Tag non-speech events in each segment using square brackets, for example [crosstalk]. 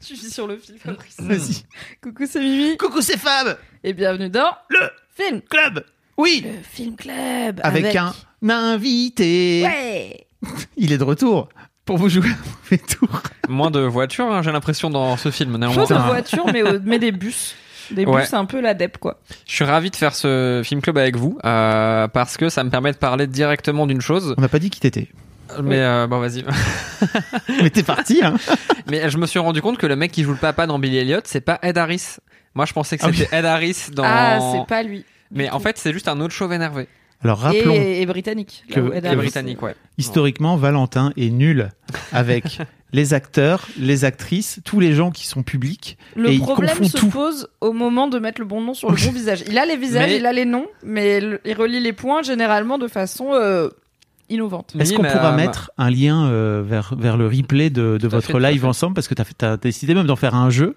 Je suis sur le fil, Fabrice. Vas-y. Coucou, c'est Mimi. Coucou, c'est Fab Et bienvenue dans Le Film Club Oui Le Film Club. Avec, un invité Ouais [laughs] Il est de retour pour vous jouer un mauvais tour. Moins de voitures, hein, j'ai l'impression, dans ce film. Néanmoins, Chose de Putain. voiture, mais, des bus. Des Ouais. bus, un peu l'adep, quoi. je suis ravi de faire ce film club avec vous euh, parce que ça me permet de parler directement d'une chose. On n'a pas dit qui t'étais. Mais euh, bon, vas-y. [laughs] Mais t'es parti, hein [laughs] Mais je me suis rendu compte que le mec qui joue le papa dans Billy Elliot, c'est pas Ed Harris. Moi, je pensais que Ah c'était Ed Harris [laughs] dans. Ah, c'est pas lui. Mais en fait, c'est juste un autre chauve énervé. Alors rappelons, Et, et britannique. que- Harris, britannique, ouais. historiquement, Valentin est nul avec les acteurs, les actrices, tous les gens qui sont publics. Le Et il problème confond se tout. pose au moment de mettre le bon nom sur le bon visage. Il a les visages, Mais- il a les noms, mais il relie les points généralement de façon euh, innovante. Est-ce qu'on pourra euh, mettre un lien euh, vers, vers le replay de, de votre fait, live ensemble? Parce que tu as, décidé même d'en faire un jeu.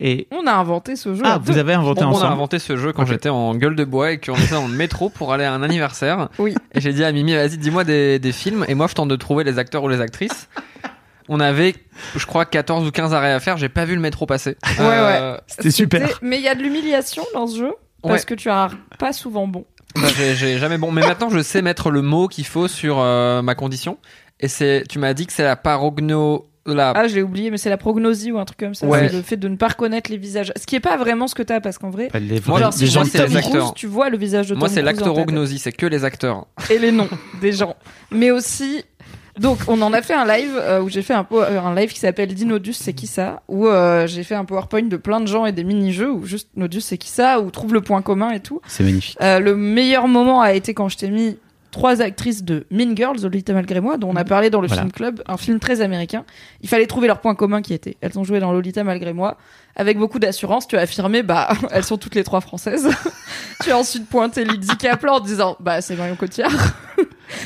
Et On a inventé ce jeu. ah, vous deux. avez inventé Bon, on a ensemble. inventé ce jeu quand j'étais en gueule de bois et qu'on était dans le métro pour aller à un anniversaire. Oui. Et j'ai dit à Mimi, vas-y, dis-moi des, des films. Et moi, je tente de trouver les acteurs ou les actrices. On avait, je crois, 14 ou 15 arrêts à faire. J'ai pas vu le métro passer. Ouais, Euh, C'était super. Mais il y a de l'humiliation dans ce jeu parce Ouais. que tu as pas souvent bon. J'ai- jamais bon. Mais maintenant, je sais mettre le mot qu'il faut sur euh, ma condition. Et c'est, tu m'as dit que c'est la parogno, la, Ah, j'ai oublié, mais c'est la prognosie ou un truc comme ça. Ouais. C'est le fait de ne pas reconnaître les visages. Ce qui est pas vraiment ce que t'as parce qu'en vrai. Bah, Les, vrais- alors, les si gens moi, de c'est les acteurs. Cruise, tu vois le visage de moi, c'est l'actorognosie. C'est que les acteurs. et les noms des gens. Mais aussi, donc on en a fait un live euh, où j'ai fait un, po- euh, un live qui s'appelle Dinodus, c'est qui ça? Où euh, j'ai fait un PowerPoint de plein de gens et des mini-jeux où juste Nodus, c'est qui ça? Où trouve le point commun et tout. C'est magnifique. Euh, le meilleur moment a été quand je t'ai mis trois actrices de Mean Girls, Lolita malgré moi, dont on a parlé dans le Voilà. film club, un film très américain. Il fallait trouver leur point commun qui était. Elles ont joué dans Lolita malgré moi. Avec beaucoup d'assurance, tu as affirmé, bah, [laughs] elles sont toutes les trois françaises. [laughs] tu as ensuite pointé Lydie Kaplan en disant, bah, c'est Marion Cotillard.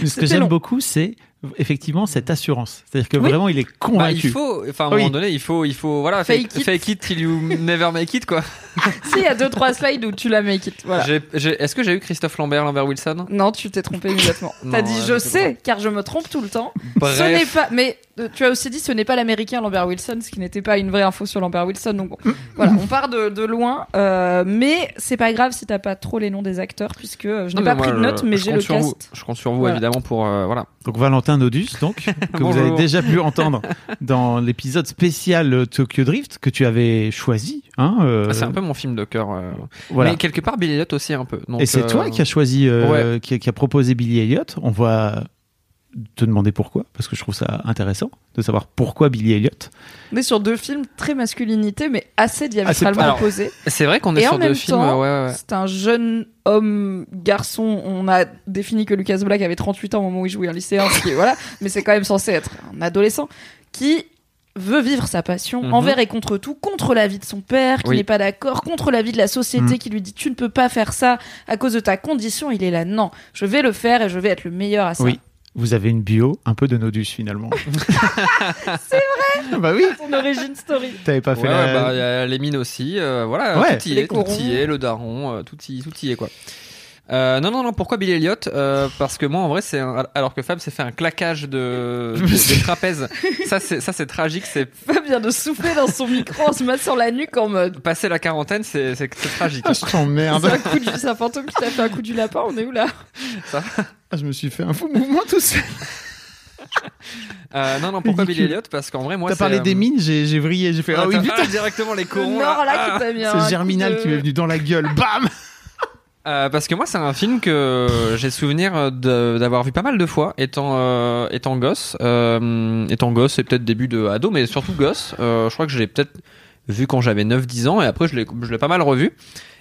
Mais ce que j'aime beaucoup, c'est effectivement cette assurance. C'est-à-dire que Oui. vraiment, il est Bah, convaincu. il faut, enfin, à un Oui. moment donné, il faut, il faut, voilà, Fake fake, it. fake it till you never make it, quoi. [laughs] si, il y a deux, trois slides où tu la make it. Voilà. J'ai- j'ai- Est-ce que j'ai eu Christophe Lambert, Lambert Wilson? Non, tu t'es trompé immédiatement. Non, T'as dit ouais, je sais, car je me trompe tout le temps. Bref. Ce n'est pas, mais euh, tu as aussi dit ce n'est pas l'américain Lambert Wilson, ce qui n'était pas une vraie info sur Lambert Wilson. Donc bon, [coughs] voilà, on part de, de loin, euh, mais c'est pas grave si t'as pas trop les noms des acteurs, puisque euh, je n'ai Non, pas mais pris moi, de notes, je- mais je j'ai compte le sur cast. vous. Je compte sur vous, Voilà. évidemment, pour, euh, voilà. Donc Valentin Nodus, donc, [laughs] que vous Bonjour. avez déjà pu entendre [laughs] dans l'épisode spécial euh, Tokyo Drift que tu avais choisi. Hein, euh, Ah, C'est un peu mon film de cœur. euh. voilà. Mais quelque part, Billy Elliot aussi un peu. Donc, Et c'est euh, toi qui as choisi, euh, qui, a- qui a proposé Billy Elliot. On va te demander pourquoi, parce que je trouve ça intéressant de savoir pourquoi Billy Elliot. On est sur deux films très masculinité, mais assez diamétralement alors, opposés. C'est vrai qu'on est Et en sur même deux films. temps, ouais, ouais, ouais. C'est un jeune homme, garçon. On a défini que Lucas Black avait 38 ans au moment où il jouait un lycéen, ce qui est- voilà, mais c'est quand même censé être un adolescent qui veut vivre sa passion Mhm. envers et contre tout, contre la vie de son père qui Oui. n'est pas d'accord, contre la vie de la société Mhm. qui lui dit tu ne peux pas faire ça à cause de ta condition. Il est là, non, je vais le faire et je vais être le meilleur à ça. Oui. Vous avez une bio un peu de Nodus finalement. [laughs] c'est vrai [laughs] Bah oui Son origin story. T'avais pas fait ouais, la... bah, il y a les mines aussi. euh, voilà, Ouais. tout y Les est. Tout y est, le daron, euh, tout y, tout y est, quoi. Euh, non, non, non, pourquoi Billy Elliot Euh, Parce que moi, en vrai, c'est un- alors que Fab s'est fait un claquage de, de, de trapèze. ça, c'est ça, c'est tragique. C'est Fab vient de souffler dans son micro en se mettant sur la nuque en mode. passer la quarantaine, c'est tragique. Ah, je t'emmerde. C'est un coup du, c'est un fantôme qui t'a fait un coup du lapin. On est où là Ah, je me suis fait un fou mouvement tout seul. Euh, non, non, pourquoi Ridicule. Billy Elliot Parce qu'en vrai, moi, T'as parlé euh, des mines, j'ai j'ai vrillé, j'ai fait ah oui attends, putain. ah, directement les Le corons. Nord là ah. qui t'a mis un coup C'est Germinal de- qui m'est venu dans la gueule. Bam Euh, parce que moi, c'est un film que j'ai souvenir de- d'avoir vu pas mal de fois étant euh, étant gosse, euh, étant gosse et peut-être début de ado, mais surtout gosse. Euh, je crois que je l'ai peut-être vu quand j'avais 9-10 ans et après je l'ai pas mal revu.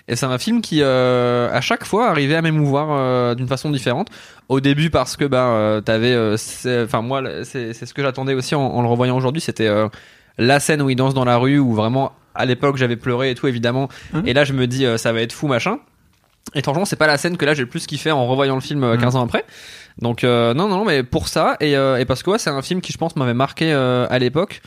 Et c'est un film qui, euh, à chaque fois, arrivait à m'émouvoir euh, d'une façon différente. Au début, parce que ben, euh, t'avais, euh, enfin moi, c'est ce que j'attendais aussi en, en le revoyant aujourd'hui. C'était euh, la scène où il danse dans la rue, où vraiment, à l'époque, j'avais pleuré et tout, évidemment. Hein? Et là, je me dis, euh, ça va être fou, machin. Et franchement, c'est pas la scène que là j'ai le plus kiffé en revoyant le film euh, 15 ans après. Donc euh, non, non, mais pour ça et, euh, et parce que ouais, c'est un film qui je pense m'avait marqué euh, à l'époque.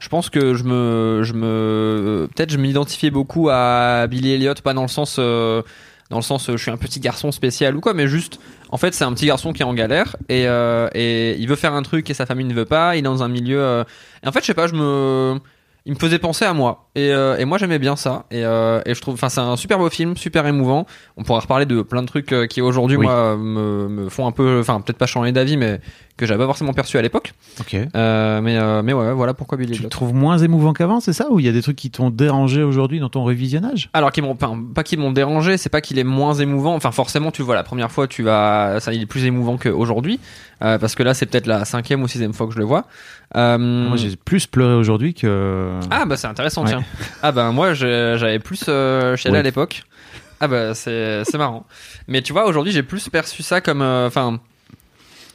Je pense que je me, je me, peut-être je m'identifiais beaucoup à Billy Elliot, pas dans le sens, dans le sens, je suis un petit garçon spécial ou quoi, mais juste, en fait, c'est un petit garçon qui est en galère et et il veut faire un truc et sa famille ne veut pas. Il est dans un milieu. et en fait, je sais pas, je me, il me faisait penser à moi et, euh, et moi j'aimais bien ça et, euh, et je trouve enfin c'est un super beau film super émouvant on pourra reparler de plein de trucs euh, qui aujourd'hui Oui. moi me, me font un peu enfin peut-être pas changer d'avis mais que j'avais pas forcément perçu à l'époque Ok. Euh, mais euh, mais ouais voilà pourquoi Billy Tu Elliot le trouves moins émouvant qu'avant, c'est ça? Ou il y a des trucs qui t'ont dérangé aujourd'hui dans ton révisionnage alors qu'ils m'ont pas qu'ils m'ont dérangé c'est pas qu'il est moins émouvant enfin forcément tu le vois la première fois tu vas ça il est plus émouvant qu'aujourd'hui euh, parce que là c'est peut-être la cinquième ou sixième fois que je le vois Euh, Moi, j'ai plus pleuré aujourd'hui que. Ah bah c'est intéressant Ouais. tiens. Ah bah moi j'ai- j'avais plus euh, à l'époque. Ah bah c'est c'est marrant. Mais tu vois aujourd'hui j'ai plus perçu ça comme euh, enfin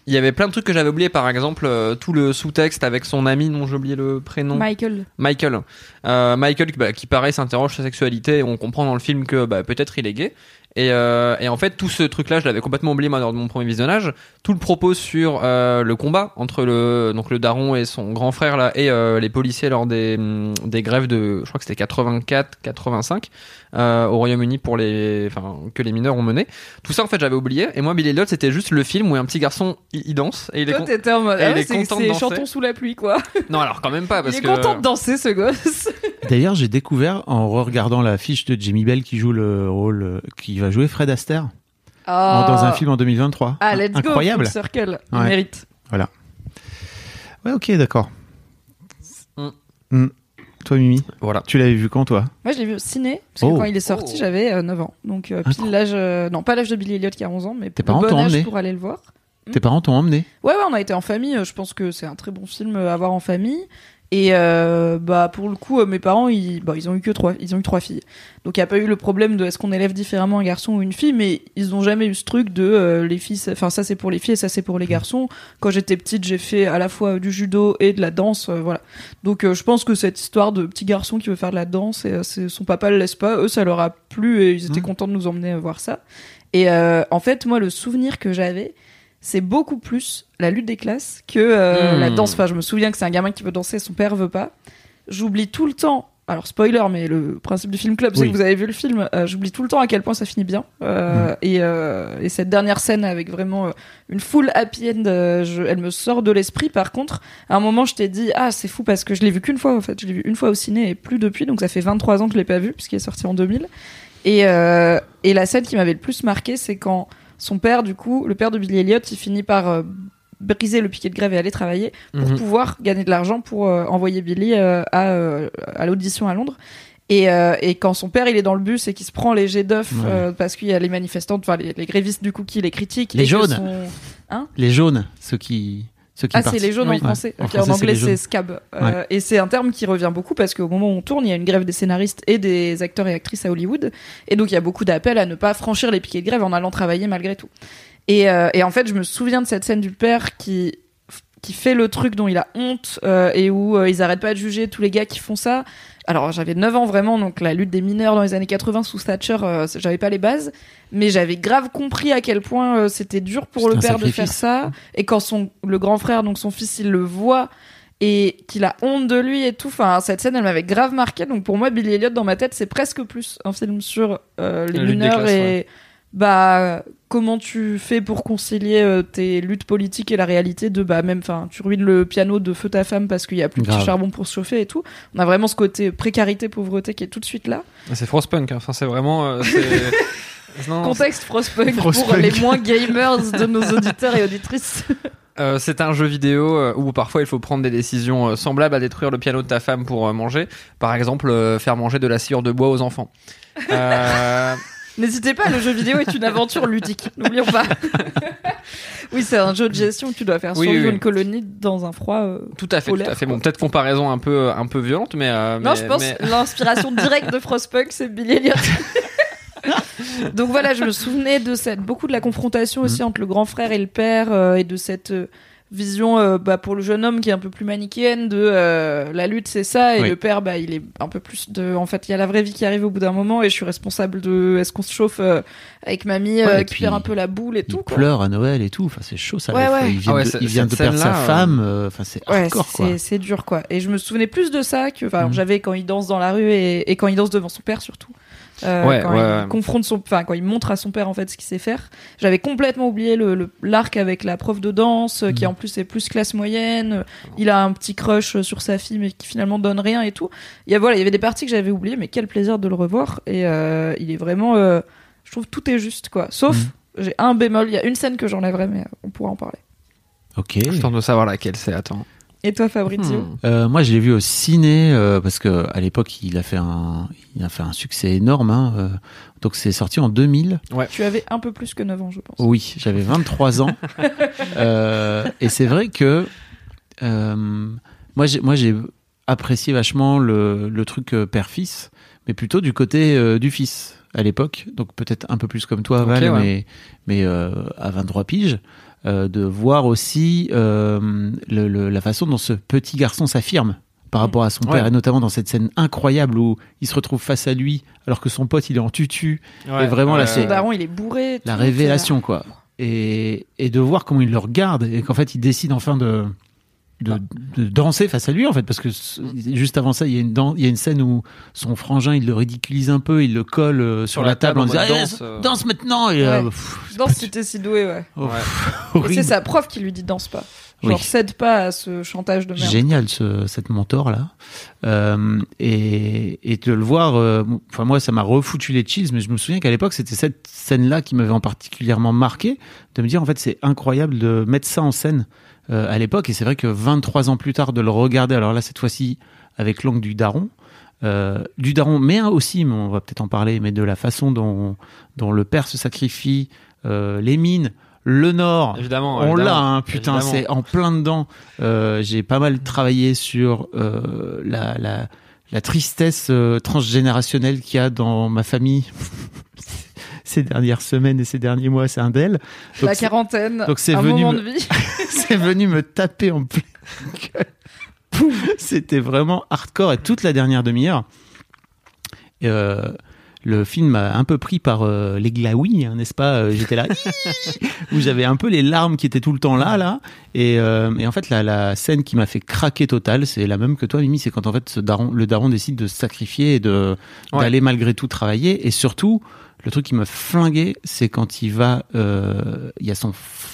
il y avait plein de trucs que j'avais oublié par exemple euh, tout le sous-texte avec son ami dont j'ai oublié le prénom Michael. Michael. Euh, Michael bah, qui pareil s'interroge sur sa sexualité et on comprend dans le film que bah, peut-être il est gay. Et, euh, et en fait tout ce truc là je l'avais complètement oublié moi lors de mon premier visionnage. Tout le propos sur euh, le combat entre le donc le daron et son grand frère là et euh, les policiers lors des, hum, des grèves de je crois que c'était 84 85 euh, au Royaume-Uni pour les enfin que les mineurs ont mené. Tout ça en fait j'avais oublié et moi Billy Elliot c'était juste le film où un petit garçon il, il danse et il est Toi, con- t'étais en mode. et Ah il ouais, est c'est content de danser. chantons sous la pluie, quoi. [laughs] Non alors quand même pas parce Il est que content de danser, ce gosse. [laughs] D'ailleurs, j'ai découvert en regardant la fiche de Jimmy Bell qui joue le rôle, euh, qui va jouer Fred Astaire en- dans un film en 2023. Ah, let's Incroyable. go. Circle. Ouais. mérite. Ouais, ok, d'accord. Mm. Mm. Toi, Mimi, voilà. tu l'avais vu quand, toi Moi, je l'ai vu au ciné, parce que Oh. quand il est sorti, Oh. j'avais euh, 9 ans. Donc, euh, pile Incroyable. l'âge. euh, non, pas l'âge de Billy Elliot qui a 11 ans, mais Tes le parents bon t'ont âge emmené pour aller le voir. Tes parents t'ont emmené Ouais, ouais, on a été en famille. euh, Je pense que c'est un très bon film euh, à voir en famille. Et euh, bah pour le coup, euh, mes parents, ils, bah, ils ont eu que trois, ils ont eu trois filles. Donc il y a pas eu le problème de est-ce qu'on élève différemment un garçon ou une fille, mais ils ont jamais eu ce truc de euh, les filles, enfin ça c'est pour les filles et ça c'est pour les garçons. Quand j'étais petite, j'ai fait à la fois du judo et de la danse, euh, voilà. Donc euh, je pense que cette histoire de petit garçon qui veut faire de la danse et son papa le laisse pas, eux ça leur a plu et ils étaient Mhm. contents de nous emmener voir ça. Et euh, en fait, moi le souvenir que j'avais, c'est beaucoup plus la lutte des classes que euh, Hmm. la danse. Enfin, je me souviens que c'est un gamin qui veut danser, son père veut pas. J'oublie tout le temps. Alors spoiler, mais le principe du film club, c'est que vous avez vu le film. euh, J'oublie tout le temps à quel point ça finit bien. Euh, et, euh, et cette dernière scène avec vraiment une full happy end, je- elle me sort de l'esprit. Par contre, à un moment, je t'ai dit ah c'est fou parce que je l'ai vu qu'une fois en fait. Je l'ai vu une fois au ciné et plus depuis. Donc ça fait 23 ans que je l'ai pas vu puisqu'il est sorti en 2000. Et, et la scène qui m'avait le plus marqué, c'est quand son père, du coup, le père de Billy Elliot, il finit par euh, briser le piquet de grève et aller travailler pour Mhm. pouvoir gagner de l'argent pour euh, envoyer Billy euh, à, à l'audition à Londres. Et, et quand son père il est dans le bus et qu'il se prend les jets d'œufs Ouais. parce qu'il y a les manifestants, enfin les, les grévistes du coup qui les critiquent. Les jaunes. son- Les jaunes, ceux qui. Ceux qui Ah, c'est les jaunes Oui. en français. Ouais. En français, anglais, c'est scab. Euh, Et c'est un terme qui revient beaucoup parce qu'au moment où on tourne, il y a une grève des scénaristes et des acteurs et actrices à Hollywood. Et donc, il y a beaucoup d'appels à ne pas franchir les piquets de grève en allant travailler malgré tout. Et, euh, et en fait, je me souviens de cette scène du père qui qui fait le truc dont il a honte euh, et où euh, ils arrêtent pas de juger tous les gars qui font ça. Alors j'avais 9 ans vraiment, donc la lutte des mineurs dans les années 80 sous Thatcher, euh, j'avais pas les bases, mais j'avais grave compris à quel point euh, c'était dur pour le père de faire ça. Et quand son le grand frère, donc son fils, il le voit et qu'il a honte de lui et tout. Enfin, cette scène, elle m'avait grave marqué. Donc pour moi, Billy Elliot dans ma tête, c'est presque plus un film sur euh, les mineurs et ouais. Bah comment tu fais pour concilier euh, tes luttes politiques et la réalité de bah même enfin tu ruines le piano de feu ta femme parce qu'il y a plus de charbon pour se chauffer et tout. On a vraiment ce côté précarité pauvreté qui est tout de suite là. C'est Frostpunk, hein. enfin c'est vraiment. euh, [laughs] non, Contexte Frostpunk pour les moins gamers de nos auditeurs et auditrices. [laughs] Euh, c'est un jeu vidéo euh, où parfois il faut prendre des décisions euh, semblables à détruire le piano de ta femme pour euh, manger. Par exemple, euh, faire manger de la sciure de bois aux enfants. [laughs] Euh, N'hésitez pas, le jeu vidéo est une aventure ludique. N'oublions pas. [laughs] oui, c'est un jeu de gestion où tu dois faire Oui, survivre oui, oui. une colonie dans un froid. euh, tout à fait, tout à fait. quoi. Bon, peut-être comparaison un peu, un peu violente, mais. euh, Non, mais- je pense mais- l'inspiration directe de Frostpunk, c'est Billy Elliot. [laughs] Donc voilà, je me souvenais de cette beaucoup de la confrontation aussi entre le grand frère et le père euh, et de cette euh, vision euh, bah, pour le jeune homme qui est un peu plus manichéenne de euh, la lutte c'est ça et Oui. le père bah il est un peu plus de en fait il y a la vraie vie qui arrive au bout d'un moment et je suis responsable de est-ce qu'on se chauffe euh, avec mamie Ouais, euh, cuire un peu la boule et Il tout quoi. pleure à Noël et tout. Enfin, c'est chaud, ça. Ouais, la- ouais. Il vient, Ah ouais, de, il vient de perdre sa femme. euh, Enfin, c'est Ouais, hardcore, quoi. c'est c'est dur quoi. Et je me souvenais plus de ça que enfin Mhm. j'avais quand il danse dans la rue et, et quand il danse devant son père surtout. Euh, Ouais, quand ouais, il ouais. confronte son, enfin quand il montre à son père en fait ce qu'il sait faire. J'avais complètement oublié le l'arc avec la prof de danse euh, qui Mhm. en plus est plus classe moyenne. Il a un petit crush sur sa fille mais qui finalement donne rien et tout. Il y a voilà, il y avait des parties que j'avais oubliées mais quel plaisir de le revoir et euh, il est vraiment, euh, je trouve tout est juste quoi. Sauf Mhm. j'ai un bémol, il y a une scène que j'enlèverai mais euh, on pourra en parler. Ok. Je tente de savoir laquelle c'est. Attends. Et toi Fabrizio Hmm. Euh, moi, je l'ai vu au ciné euh, parce que à l'époque, il a fait un, il a fait un succès énorme. hein, euh, donc, c'est sorti en 2000. Tu avais un peu plus que 9 ans je pense. Oui, j'avais 23 ans. [laughs] Euh, et c'est vrai que euh, moi, j'ai, moi, j'ai apprécié vachement le, le truc père-fils, mais plutôt du côté euh, du fils à l'époque. Donc peut-être un peu plus comme toi, Val, ouais. mais, mais euh, à 23 piges. Euh, de voir aussi euh, le- le- la façon dont ce petit garçon s'affirme par rapport à son Ouais. père, et notamment dans cette scène incroyable où il se retrouve face à lui alors que son pote il est en tutu, Ouais, vraiment, là, c'est- Son daron, il est bourré. la révélation quoi et, et de voir comment il le regarde et qu'en fait il décide enfin de de, de danser face à lui en fait parce que juste avant ça il y a une dan- il y a une scène où son frangin il le ridiculise un peu il le colle euh, sur, la, table, en disant Eh, danse, euh. danse maintenant et Ouais. euh, pff, Danse si t'es si doué, ouais. oh, Ouais. C'est sa prof qui lui dit danse pas. Genre, Oui. cède pas à ce chantage de merde. Génial ce, cette mentor là euh, et, et de le voir euh, enfin moi ça m'a refoutu les chills mais je me souviens qu'à l'époque c'était cette scène là qui m'avait en particulièrement marqué de me dire en fait c'est incroyable de mettre ça en scène euh, à l'époque et c'est vrai que 23 ans plus tard de le regarder alors là cette fois-ci avec l'angle du daron euh, du daron mais un aussi mais on va peut-être en parler mais de la façon dont, dont le père se sacrifie euh, les mines le nord Évidemment. on l'a, hein, putain, c'est en plein dedans. Euh, J'ai pas mal travaillé sur euh, la, la, la tristesse euh, transgénérationnelle qu'il y a dans ma famille [laughs] ces dernières semaines et ces derniers mois. C'est un d'elles. La quarantaine, donc c'est un venu moment me- de vie. [laughs] c'est venu me taper en pleine gueule. C'était vraiment hardcore et toute la dernière demi-heure. euh, le film m'a un peu pris par euh, les glaouis, hein, n'est-ce pas? Euh, J'étais là, [laughs] où j'avais un peu les larmes qui étaient tout le temps là, là. Et, euh, et en fait, la, la scène qui m'a fait craquer total, c'est la même que toi, Mimi, c'est quand en fait ce daron, le daron décide de se sacrifier et de Ouais. d'aller malgré tout travailler. Et surtout, le truc qui m'a flingué, c'est quand il va, euh, il y a son,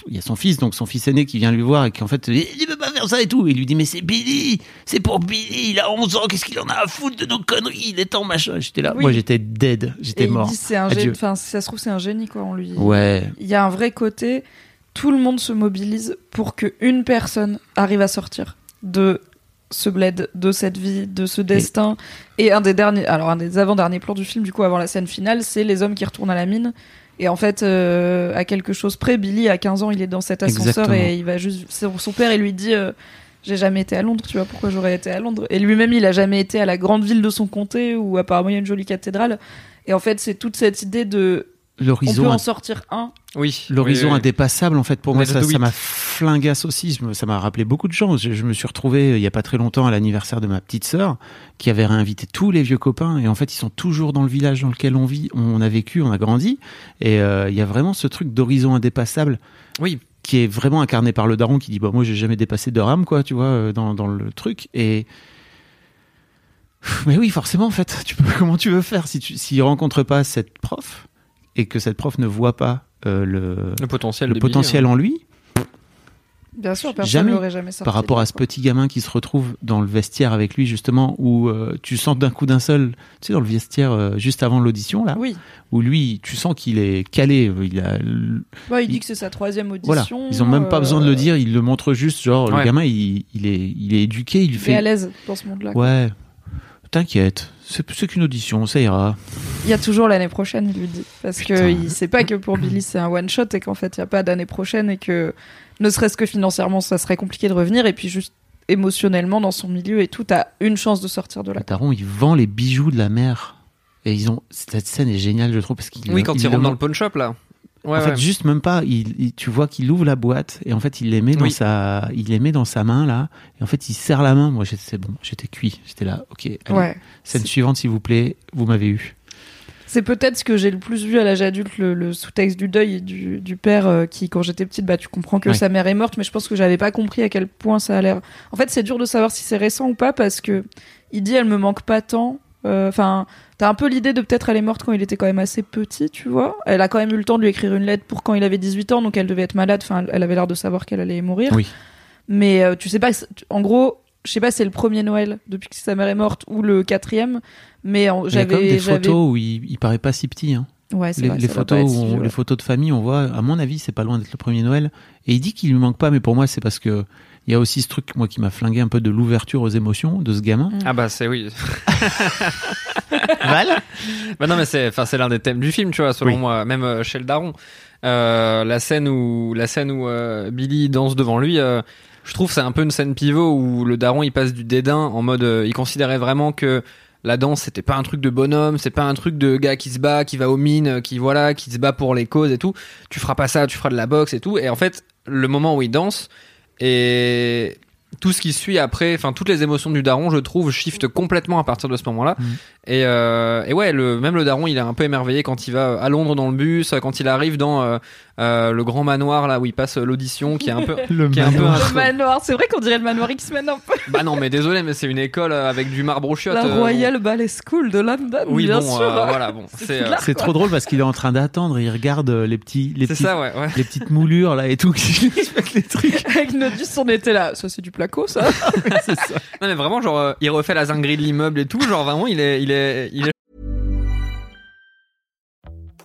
il y a son fils, donc son fils aîné qui vient lui voir et qui en fait, il peut pas faire ça et tout. Et il lui dit mais c'est Billy, c'est pour Billy, il a 11 ans, qu'est-ce qu'il en a à foutre de nos conneries, il est temps machin. J'étais là, Oui. moi j'étais dead, j'étais il mort. dit c'est un génie. Enfin, si ça se trouve, c'est un génie, quoi. On lui. Ouais, Il y a un vrai côté. Tout le monde se mobilise pour que une personne arrive à sortir de ce bled, de cette vie, de ce destin. Et un des derniers, alors un des avant-derniers plans du film, du coup, avant la scène finale, c'est les hommes qui retournent à la mine. Et en fait, euh, à quelque chose près, Billy, à 15 ans, il est dans cet ascenseur Exactement. et il va juste. Son son père, il lui dit euh, J'ai jamais été à Londres, tu vois pourquoi j'aurais été à Londres? Et lui-même, il a jamais été à la grande ville de son comté où apparemment il y a une jolie cathédrale. Et en fait, c'est toute cette idée de. On peut l'horizon en sortir un. Oui. l'horizon oui, oui. indépassable en fait pour moi ça m'a flingasse aussi Je me- ça m'a rappelé beaucoup de gens je, je me suis retrouvé euh, il y a pas très longtemps à l'anniversaire de ma petite sœur qui avait réinvité tous les vieux copains et en fait ils sont toujours dans le village dans lequel on vit on a vécu on a grandi et euh, il y a vraiment ce truc d'horizon indépassable Oui. qui est vraiment incarné par le daron qui dit bah moi j'ai jamais dépassé de rame quoi tu vois euh, dans, dans le truc et mais oui forcément en fait [laughs] tu peux comment tu veux faire si tu s'il rencontre pas cette prof et que cette prof ne voit pas euh, le, Le potentiel. le potentiel hein. en lui Bien sûr, personne Jamais. l'aurait jamais sorti. par rapport à ce petit gamin qui se retrouve dans le vestiaire avec lui justement où euh, tu sens d'un coup d'un seul tu sais dans le vestiaire euh, juste avant l'audition là Oui, où lui tu sens qu'il est calé il a Ouais, il dit Il- que c'est sa troisième voilà audition. ils ont même pas besoin de le dire ils le montrent juste genre le gamin il, il est il est éduqué il lui Il est à fait l'aise dans ce monde-là. ouais t'inquiète c'est c'est qu'une audition ça ira Il y a toujours l'année prochaine, il lui dit. Parce que Putain. il sait pas que pour Billy c'est un one shot et qu'en fait il y a pas d'année prochaine et que ne serait-ce que financièrement ça serait compliqué de revenir et puis juste émotionnellement dans son milieu et tout, t'as une chance de sortir de là. taron il vend les bijoux de la mère Et ils ont cette scène est géniale, je trouve, parce qu'il Oui, quand il, rentre le- dans le pawn shop là. Ouais, en fait, ouais. juste même pas. Il, il- tu vois qu'il ouvre la boîte et en fait, il les met dans Oui. sa, il les met dans sa main là. Et en fait, il serre la main. Moi, j'étais c'est bon, j'étais cuit. J'étais là. Ok. allez, Ouais. Scène suivante, s'il vous plaît. Vous m'avez eu. C'est peut-être ce que j'ai le plus vu à l'âge adulte, le, le sous-texte du deuil du, du père euh, qui, quand j'étais petite, bah tu comprends que Ouais. sa mère est morte, mais je pense que j'avais pas compris à quel point ça a l'air. En fait, c'est dur de savoir si c'est récent ou pas parce que il dit elle me manque pas tant. Euh, Enfin, t'as un peu l'idée de peut-être elle est morte quand il était quand même assez petit, tu vois. Elle a quand même eu le temps de lui écrire une lettre pour quand il avait 18 ans, donc elle devait être malade. Enfin, elle avait l'air de savoir qu'elle allait mourir. Oui. Mais euh, tu sais pas, en gros, je sais pas si c'est le premier Noël depuis que sa mère est morte ou le quatrième, mais j'avais, des photos où il, il paraît pas si petit. Hein. ouais, c'est Les, vrai, les photos, si on- les photos de famille, on voit. À mon avis, c'est pas loin d'être le premier Noël. Et il dit qu'il lui manque pas, mais pour moi, c'est parce que il y a aussi ce truc, moi, qui m'a flingué un peu de l'ouverture aux émotions de ce gamin. Ah bah c'est oui. [laughs] Val [laughs] Bah non mais c'est enfin c'est l'un des thèmes du film tu vois selon Oui. moi même euh, chez le daron Euh, la scène où la scène où euh, Billy danse devant lui euh, je trouve c'est un peu une scène pivot où le daron il passe du dédain en mode il considérait vraiment que la danse c'était pas un truc de bonhomme c'est pas un truc de gars qui se bat qui va aux mines qui voilà qui se bat pour les causes et tout tu feras pas ça tu feras de la boxe et tout et en fait le moment où il danse et tout ce qui suit après, enfin toutes les émotions du daron, je trouve, shift complètement à partir de ce moment-là. Mhm. Et, euh, et ouais, le, même le daron, il est un peu émerveillé quand il va à Londres dans le bus, quand il arrive dans euh, euh, le grand manoir là où il passe l'audition, qui est un peu, [laughs] Le qui est un peu manoir. un- Le manoir, c'est vrai qu'on dirait le manoir X-Men un peu. bah non, mais désolé, mais c'est une école euh, avec du marbre au chiottes. La euh, Royal Ballet School de London, Oui, bien bon, sûr. euh, voilà, bon, C'est trop drôle parce qu'il est en train d'attendre et il regarde les petits, les petits, ça, ouais, ouais. les petites moulures là et tout. [laughs] les trucs. [laughs] Avec Nodus, on était là. Ça, c'est du placo, ça. C'est ça. Non mais vraiment, genre, euh, il refait la zinguerie de l'immeuble et tout, genre vraiment, il est, il est, il est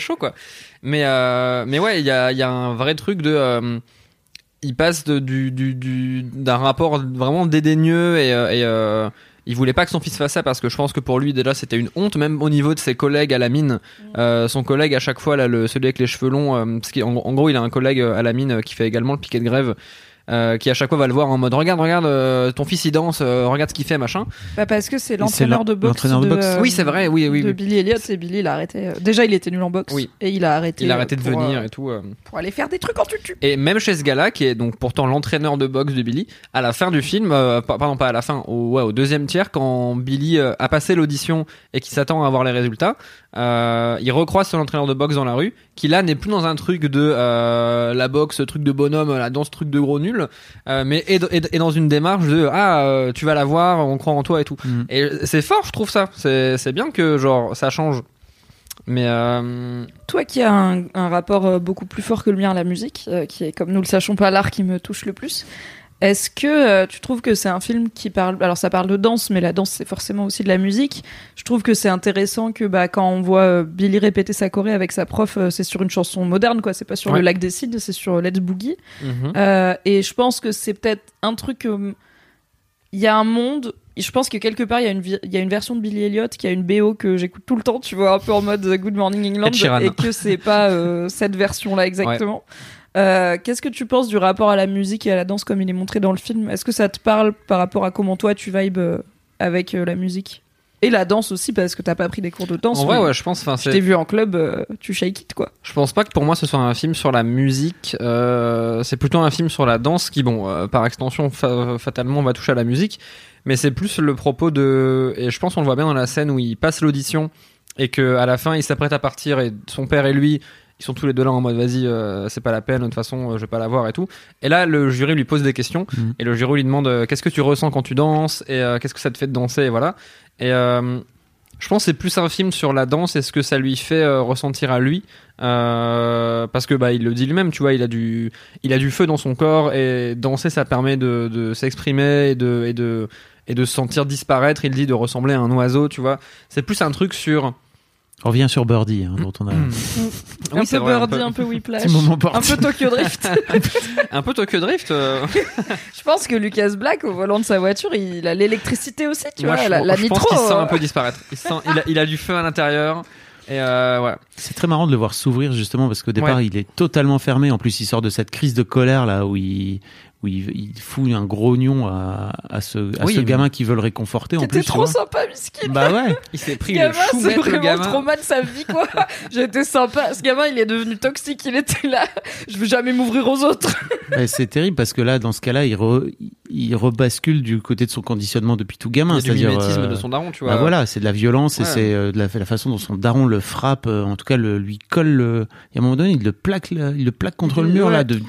Chaud quoi. Mais euh, mais ouais, il y a, y a un vrai truc de euh, il passe de, du du du d'un rapport vraiment dédaigneux et euh, et euh, il voulait pas que son fils fasse ça parce que je pense que pour lui déjà c'était une honte même au niveau de ses collègues à la mine. Euh, son collègue à chaque fois là le celui avec les cheveux longs euh, parce qu'en en gros il a un collègue à la mine qui fait également le piquet de grève euh, qui à chaque fois va le voir en mode regarde regarde euh, ton fils il danse euh, regarde ce qu'il fait machin Bah, parce que c'est c'est l'entraîneur l'en- de boxe. l'entraîneur de boxe. euh, oui c'est vrai oui oui, de oui. Billy Elliot et Billy il a arrêté. euh, Déjà il était nul en boxe Oui. et il a arrêté. il a euh, arrêté de pour, venir euh, et tout euh. pour aller faire des trucs en tutu. Et même chez ce gars-là, qui est donc pourtant l'entraîneur de boxe de Billy, à la fin du film, euh, pa- pardon pas à la fin, au, ouais, au deuxième tiers, quand Billy euh, a passé l'audition et qui s'attend à avoir les résultats, euh, il recroise son entraîneur de boxe dans la rue, qui là n'est plus dans un truc de euh, la boxe, truc de bonhomme, la danse, truc de gros nul, euh, mais est, est- est dans une démarche de ah euh, tu vas la voir, on croit en toi et tout. Mhm. Et c'est fort, je trouve ça. C'est bien que genre ça change. Mais euh, Toi qui as un, un rapport beaucoup plus fort que le mien à la musique, euh, qui est comme nous le sachons pas l'art qui me touche le plus, est-ce que euh, tu trouves que c'est un film qui parle alors ça parle de danse mais la danse c'est forcément aussi de la musique. Je trouve que c'est intéressant que bah quand on voit euh, Billy répéter sa choré avec sa prof, euh, c'est sur une chanson moderne quoi, c'est pas sur Ouais. le lac des Cides, c'est sur Let's Boogie. mhm. Et je pense que c'est peut-être un truc. Il y a un monde. Je pense que quelque part, il y, a une il y a une version de Billy Elliot qui a une BO que j'écoute tout le temps, tu vois, un peu en mode Good Morning England, et que c'est pas euh, cette version-là exactement. Euh, Qu'est-ce que tu penses du rapport à la musique et à la danse comme il est montré dans le film? Est-ce que ça te parle par rapport à comment toi tu vibes euh, avec euh, la musique? Et la danse aussi, parce que t'as pas pris des cours de danse. En vrai, ouais, je pense. Enfin, t'ai vu en club, euh, tu shake it, quoi. Je pense pas que pour moi ce soit un film sur la musique. euh, c'est plutôt un film sur la danse qui, bon, euh, par extension, fa- fatalement va toucher à la musique. Mais c'est plus le propos de. Et je pense qu'on le voit bien dans la scène où il passe l'audition et que à la fin il s'apprête à partir et son père et lui. Ils sont tous les deux là en mode vas-y, euh, c'est pas la peine, de toute façon, euh, je vais pas la voir et tout. Et là, le jury lui pose des questions Mhm. et le jury lui demande euh, qu'est-ce que tu ressens quand tu danses et qu'est-ce que ça te fait de danser et voilà. Et je pense que c'est plus un film sur la danse et ce que ça lui fait ressentir à lui. Euh, parce que bah il le dit lui-même, tu vois, il a du il a du feu dans son corps et danser ça permet de, de s'exprimer et de et de et de se sentir disparaître. Il dit de ressembler à un oiseau, tu vois. C'est plus un truc sur On revient sur Birdie, hein, dont on a Mm. un c'est peu vrai, un Birdie, peu. un peu Whiplash. Un peu Tokyo [laughs] Drift. un peu Tokyo Drift. euh, [laughs] je pense que Lucas Black, au volant de sa voiture, il a l'électricité aussi, tu moi, vois, je, la, la je nitro. pense qu'il se sent euh, un peu disparaître. Il, se sent- il, a, il a du feu à l'intérieur. Et euh, ouais. C'est très marrant de le voir s'ouvrir justement parce qu'au départ Ouais. il est totalement fermé. En plus il sort de cette crise de colère là où il où il, il fout un grognon à, à ce, à Oui, ce mais- gamin qui veut le réconforter en T'étais plus. tu trop sympa, Miskin. Bah ouais. [laughs] Il s'est Ce pris le gamin, c'est chou le vraiment gamin. trop mal sa vie, quoi. [laughs] J'étais sympa. Ce gamin, il est devenu toxique. Il était là. Je veux jamais m'ouvrir aux autres. [laughs] C'est terrible parce que là dans ce cas-là il, re- il rebascule du côté de son conditionnement depuis tout gamin. Il y a du mimétisme euh, de son daron, tu vois. Bah voilà, c'est de la violence et c'est euh, de la, la façon dont son daron le frappe, euh, en tout cas le, lui colle. Le... Et à un moment donné, il le plaque, le- il le plaque contre le mur Ouais. là de il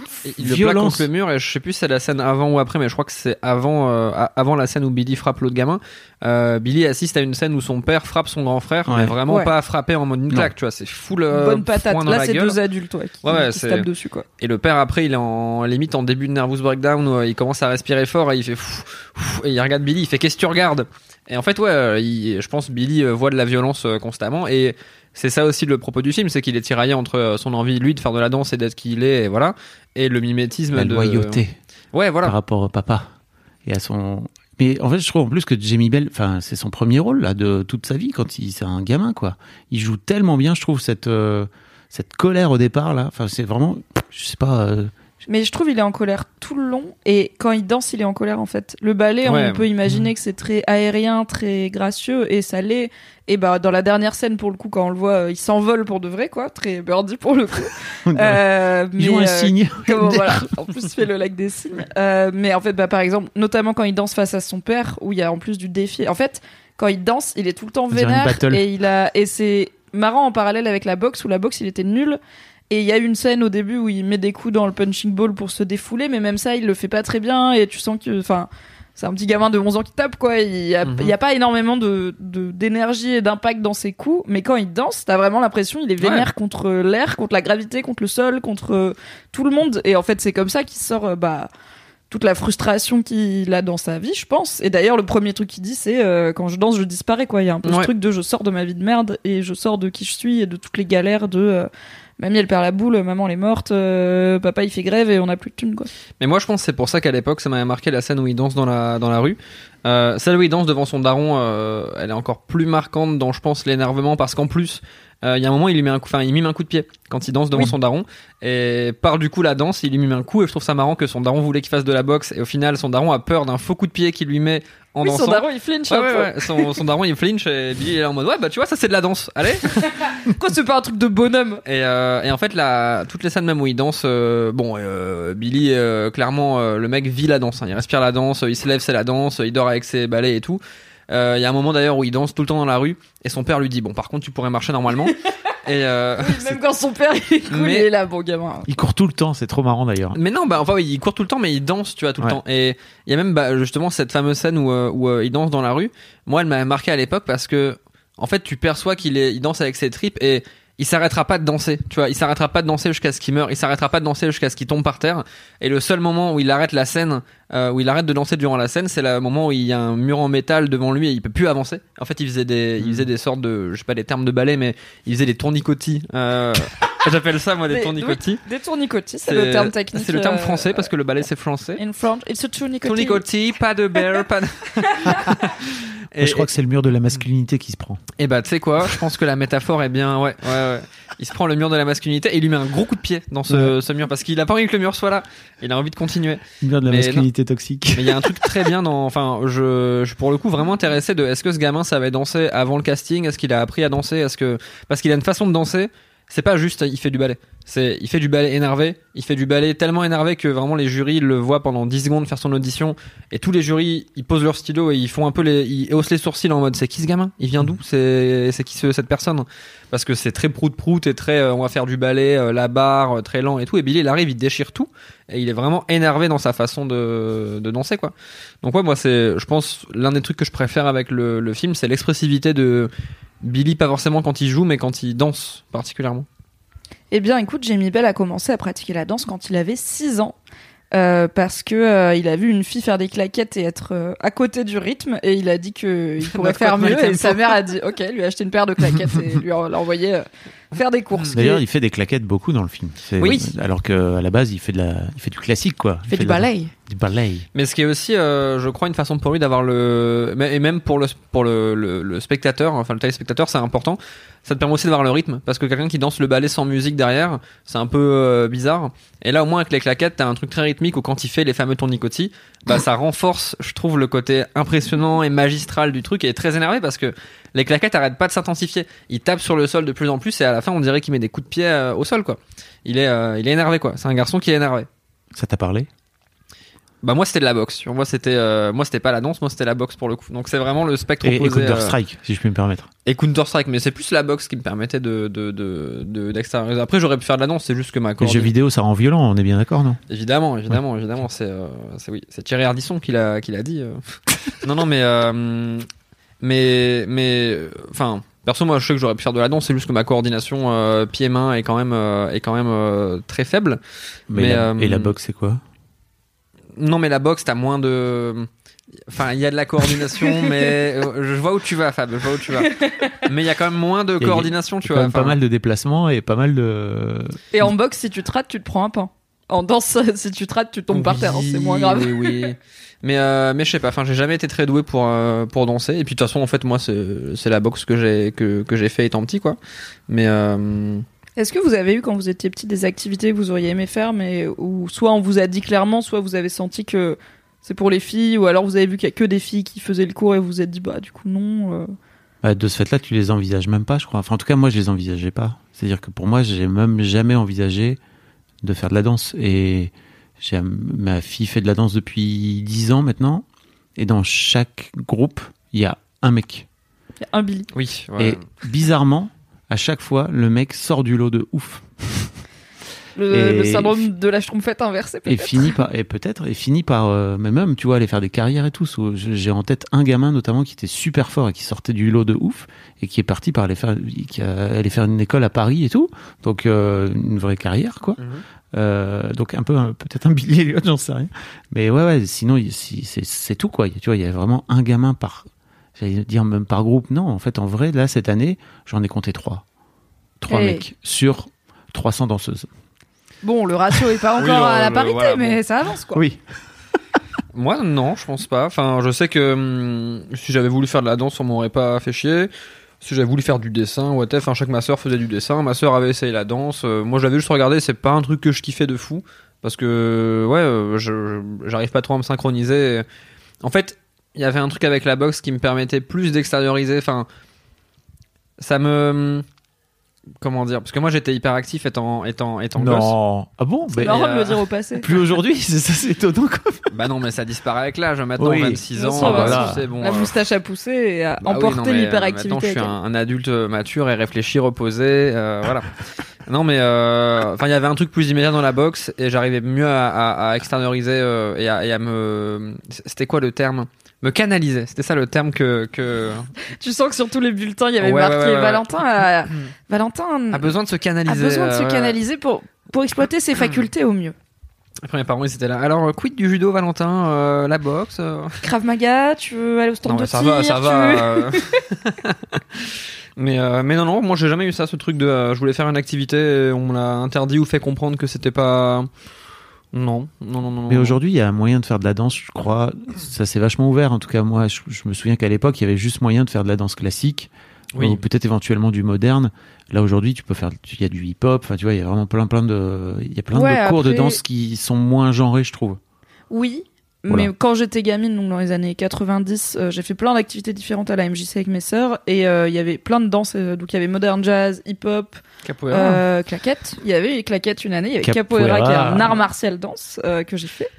le plaque violence. contre le mur et je sais plus si c'est la scène avant ou après mais je crois que c'est avant euh, avant la scène où Billy frappe l'autre gamin euh, Billy assiste à une scène où son père frappe son grand frère Ouais. mais vraiment Ouais. pas frappé en mode une claque tu vois c'est full euh, Bonne patate. dans Là, c'est deux adultes, ouais, qui, Ouais, ouais, qui se c'est- tapent dessus, quoi. et le père après il est en limite en début de nervous breakdown où il commence à respirer fort et il fait fou, fou, et il regarde Billy il fait qu'est-ce que tu regardes? Et en fait ouais il- je pense Billy voit de la violence euh, constamment et c'est ça aussi le propos du film c'est qu'il est tiraillé entre son envie lui de faire de la danse et d'être qui il est et voilà et le mimétisme la de loyauté ouais voilà par rapport au papa et à son. Mais en fait, je trouve en plus que Jamie Bell, enfin, c'est son premier rôle là de toute sa vie quand il c'est un gamin quoi. Il joue tellement bien, je trouve cette euh, cette colère au départ là. Enfin, c'est vraiment, je sais pas. euh, Mais je trouve il est en colère tout le long et quand il danse, il est en colère en fait. Le ballet, Ouais. on peut imaginer que c'est très aérien, très gracieux et ça l'est. Et bah dans la dernière scène pour le coup quand on le voit, euh, il s'envole pour de vrai quoi, très birdie pour le coup. [laughs] Euh, il joue mais, un euh, signe. [laughs] Comment, voilà. [laughs] En plus, il fait le lac des signes. Euh, mais en fait, bah, par exemple, notamment quand il danse face à son père, où il y a en plus du défi. En fait, quand il danse, il est tout le temps vénère et il a et c'est marrant en parallèle avec la boxe où la boxe il était nul. Et il y a une scène au début où il met des coups dans le punching ball pour se défouler, mais même ça, il le fait pas très bien et tu sens que, enfin, c'est un petit gamin de 11 ans qui tape quoi. Il y a, Mhm. il y a pas énormément de d'énergie et d'impact dans ses coups, mais quand il danse, t'as vraiment l'impression il est vénère contre l'air, contre la gravité, contre le sol, contre euh, tout le monde. Et en fait, c'est comme ça qu'il sort euh, bah toute la frustration qu'il a dans sa vie, je pense. Et d'ailleurs, le premier truc qu'il dit, c'est euh, quand je danse, je disparais quoi. Il y a un peu ce Ouais. truc de je sors de ma vie de merde et je sors de qui je suis et de toutes les galères de euh, mamie elle perd la boule, maman elle est morte, euh, papa il fait grève et on a plus de thunes quoi. Mais moi, je pense que c'est pour ça qu'à l'époque, ça m'avait marqué la scène où il danse dans la, dans la rue. Euh, celle où il danse devant son daron, euh, elle est encore plus marquante dans, je pense, l'énervement parce qu'en plus, euh, il y a un moment, il lui met un coup, enfin, il mime un coup de pied quand il danse devant Oui. son daron. Et par du coup, la danse, il lui mime un coup et je trouve ça marrant que son daron voulait qu'il fasse de la boxe et au final, son daron a peur d'un faux coup de pied qu'il lui met en oui, dansant. son daron il flinch Ouais. Son, son daron il flinch et Billy est là en mode ouais bah tu vois ça c'est de la danse allez [laughs] Pourquoi c'est pas un truc de bonhomme? Et, euh, et en fait, la, toutes les scènes même où il danse, euh, bon, euh, Billy, euh, clairement, euh, le mec vit la danse. hein. il respire la danse, il se lève, c'est la danse, il dort avec ses balais et tout. Euh, Il y a un moment d'ailleurs où il danse tout le temps dans la rue et son père lui dit bon par contre tu pourrais marcher normalement [laughs] et euh, [laughs] Oui, Même quand son père il est cool, Mais- il est là, bon gamin. Il court tout le temps, c'est trop marrant d'ailleurs. mais non bah enfin oui, il court tout le temps mais il danse tu vois tout Ouais. le temps et il y a même bah, justement cette fameuse scène où, euh, où euh, il danse dans la rue moi elle m'avait marqué à l'époque parce que en fait tu perçois qu'il est il danse avec ses tripes et il s'arrêtera pas de danser, tu vois, il s'arrêtera pas de danser jusqu'à ce qu'il meure, il s'arrêtera pas de danser jusqu'à ce qu'il tombe par terre. Et le seul moment où il arrête la scène, euh, où il arrête de danser durant la scène, c'est le moment où il y a un mur en métal devant lui et il peut plus avancer. En fait, il faisait des, il faisait des sortes de, je sais pas des termes de ballet, mais il faisait des tournicotis. Euh, [laughs] J'appelle ça moi des Des- tournicotis. Des tournicotis, c'est le terme technique. C'est le terme euh, français parce que le ballet c'est français. In French, it's a tournicotis. Tournicotis, pas de bear, pas de. [laughs] Moi, je crois que c'est le mur de la masculinité qui se prend. Et bah, tu sais quoi, je pense que la métaphore est bien. Ouais, ouais, ouais. Il se prend le mur de la masculinité et il lui met un gros coup de pied dans ce, ce mur parce qu'il a pas envie que le mur soit là. Il a envie de continuer. Le mur de la Mais masculinité toxique. Mais il y a un truc très bien dans. Enfin, je, je suis pour le coup vraiment intéressé de est-ce que ce gamin savait danser avant le casting? Est-ce qu'il a appris à danser? Est-ce que. Parce qu'il a une façon de danser. C'est pas juste il fait du ballet. C'est il fait du ballet énervé. Il fait du ballet tellement énervé que vraiment les jurys le voient pendant 10 secondes faire son audition. Et tous les jurys, ils posent leur stylo et ils font un peu les. Ils haussent les sourcils en mode c'est qui ce gamin? Il vient d'où? C'est c'est qui ce- cette personne? Parce que c'est très prout-prout et très. euh, on va faire du ballet, euh, la barre, euh, très lent et tout. Et Billy, il arrive, il déchire tout. Et il est vraiment énervé dans sa façon de, de danser, quoi. Donc ouais, moi c'est, je pense, l'un des trucs que je préfère avec le, le film, c'est l'expressivité de Billy, pas forcément quand il joue, mais quand il danse particulièrement. Eh bien, écoute, Jamie Bell a commencé à pratiquer la danse quand il avait 6 ans. euh, parce que euh, il a vu une fille faire des claquettes et être euh, à côté du rythme et il a dit que il [laughs] pourrait faire mieux et sa mère a dit ok lui a acheté une paire de claquettes et lui a l'a envoyé faire des courses D'ailleurs, il fait des claquettes beaucoup dans le film. Oui. Alors qu'à la base, il fait, de la... il fait du classique, quoi. il fait du de la- ballet Du ballet. Mais ce qui est aussi, euh, je crois, une façon pour lui d'avoir le, et même pour le pour le, le, le spectateur, enfin le téléspectateur, c'est important. Ça te permet aussi d'avoir le rythme, parce que quelqu'un qui danse le ballet sans musique derrière, c'est un peu euh, bizarre. Et là, au moins avec les claquettes, t'as un truc très rythmique où quand il fait les fameux tournicotis, bah ça renforce, je trouve, le côté impressionnant et magistral du truc et très énervé parce que les claquettes arrêtent pas de s'intensifier. Il tape sur le sol de plus en plus et à la fin, on dirait qu'il met des coups de pied euh, au sol, quoi. Il est, euh, il est énervé, quoi. C'est un garçon qui est énervé. Ça t'a parlé? Bah moi c'était de la boxe. Moi c'était euh, moi c'était pas la danse, moi c'était la boxe pour le coup. Donc c'est vraiment le spectre Et, et opposé. Counter euh, Strike, si je puis me permettre. et Counter Strike, mais c'est plus la boxe qui me permettait de de de. Après j'aurais pu faire de la danse, c'est juste que ma Les jeux vidéo, ça rend violent, on est bien d'accord, non? Évidemment, évidemment, évidemment, c'est c'est oui, c'est Thierry Ardisson qui l'a qui l'a dit. [laughs] non non mais mais mais euh, enfin. Perso, moi, je sais que j'aurais pu faire de la danse. C'est juste que ma coordination euh, pied-main est quand même est quand même euh, très faible. Mais, Mais, la, euh, Et la boxe, c'est quoi? Non, mais la boxe, t'as moins de. Enfin, il y a de la coordination, [laughs] mais euh, je vois où tu vas, Fab. Je vois où tu vas. Mais il y a quand même moins de Il y a- coordination, Il y tu a quand vois. même pas mal de déplacements et pas mal de. et en boxe si tu te rates tu te prends un pain en danse [laughs] si tu te rates tu tombes par terre hein, c'est moins oui, grave Oui, oui. Mais euh, mais je sais pas. Enfin, j'ai jamais été très doué pour euh, pour danser. Et puis de toute façon, en fait, moi, c'est c'est la boxe que j'ai que que j'ai fait étant petit, quoi. Mais euh, Est-ce que vous avez eu quand vous étiez petit des activités que vous auriez aimé faire, mais où soit on vous a dit clairement, soit vous avez senti que c'est pour les filles, ou alors vous avez vu qu'il y a que des filles qui faisaient le cours et vous vous êtes dit bah du coup non. euh. Bah, de ce fait-là, tu les envisages même pas, je crois. Enfin, en tout cas, moi, je les envisageais pas. C'est-à-dire que pour moi, j'ai même jamais envisagé de faire de la danse. Et ma fille fait de la danse depuis 10 ans maintenant. Et dans chaque groupe, il y a un mec. Il y a un Billy. oui. ouais. Et bizarrement, à chaque fois, le mec sort du lot de ouf. Le, Et- le syndrome de la schtroumpfette inversée Et peut-être. finit par, et peut-être, et finit par, euh, mais même, tu vois, aller faire des carrières et tout. J'ai en tête un gamin notamment qui était super fort et qui sortait du lot de ouf et qui est parti par aller faire, qui a- aller faire une école à Paris et tout. Donc, euh, une vraie carrière, quoi. Mhm. Euh, donc un peu, peut-être un Billy Elliot, j'en sais rien. Mais ouais, ouais. Sinon, si- c'est c'est tout quoi. Tu vois, il y a vraiment un gamin par, j'allais dire même par groupe. Non, en fait, en vrai, là cette année, j'en ai compté trois, trois Hey. mecs sur 300 danseuses. Bon, le ratio est pas Oui, encore à la le- parité, voilà, mais ça avance quoi. Oui. [laughs] Moi, non, je pense pas. Enfin, je sais que hum, si j'avais voulu faire de la danse, on m'aurait pas fait chier. Si j'avais voulu faire du dessin, what enfin, chaque ma soeur faisait du dessin. Ma soeur avait essayé la danse. Euh, moi, j'avais juste regardé. C'est pas un truc que je kiffais de fou parce que ouais, euh, je je- j'arrive pas trop à me synchroniser. En fait, il y avait un truc avec la boxe qui me permettait plus d'extérioriser. Enfin, ça me comment dire Parce que moi, j'étais hyper actif étant étant étant gosse. Non. Ah bon? C'est Ben, marrant de euh, le dire au passé. [laughs] Plus aujourd'hui, [laughs] c'est ça, c'est étonnant. Quoi. Bah non, mais ça disparaît avec l'âge. Maintenant, Oui. 26 Bien ans, euh, voilà. c'est bon. la euh, moustache a poussé et a Bah emporté euh, l'hyperactivité. Maintenant, je suis un, un adulte mature et réfléchi, reposé. euh, voilà. Non, mais euh, enfin, il y avait un truc plus immédiat dans la boxe et j'arrivais mieux à, à- à extérioriser euh, et, à, et à me. C'était quoi le terme? Me canaliser. C'était ça le terme que. que... [laughs] Tu sens que sur tous les bulletins, il y avait Ouais, marqué ouais, ouais. Valentin. A... [clears throat] Valentin A besoin de se a canaliser. besoin de se euh, canaliser pour pour exploiter ses [clears throat] facultés au mieux. Après, mes parents, ils étaient là. Alors, euh, quid du judo, Valentin euh, La boxe euh Krav Maga, tu veux aller au stand Non, de ça tir, va, ça va. veux- euh. [laughs] [laughs] Mais, mais non, non, moi j'ai jamais eu ça, ce truc de je voulais faire une activité, et on me l'a interdit ou fait comprendre que c'était pas. Non, non, non, non. Mais aujourd'hui, il y a un moyen de faire de la danse, je crois. Ça s'est vachement ouvert. En tout cas, moi, je, je me souviens qu'à l'époque, il y avait juste moyen de faire de la danse classique. Oui. Ou peut-être éventuellement du moderne. Là, aujourd'hui, tu peux faire, il y a du hip-hop. Enfin, tu vois, il y a vraiment plein, plein de, il y a plein Ouais, de cours de danse qui sont moins genrés, je trouve. Oui, Voilà. mais quand j'étais gamine, donc dans les années 90, euh, j'ai fait plein d'activités différentes à la MJC avec mes sœurs et euh, il y avait plein de danses. euh, donc il y avait modern jazz, hip-hop, Capoeira. claquette. Il y avait les claquettes une année. Il y avait Capoeira. capoeira, qui est un art martial danse que j'ai fait.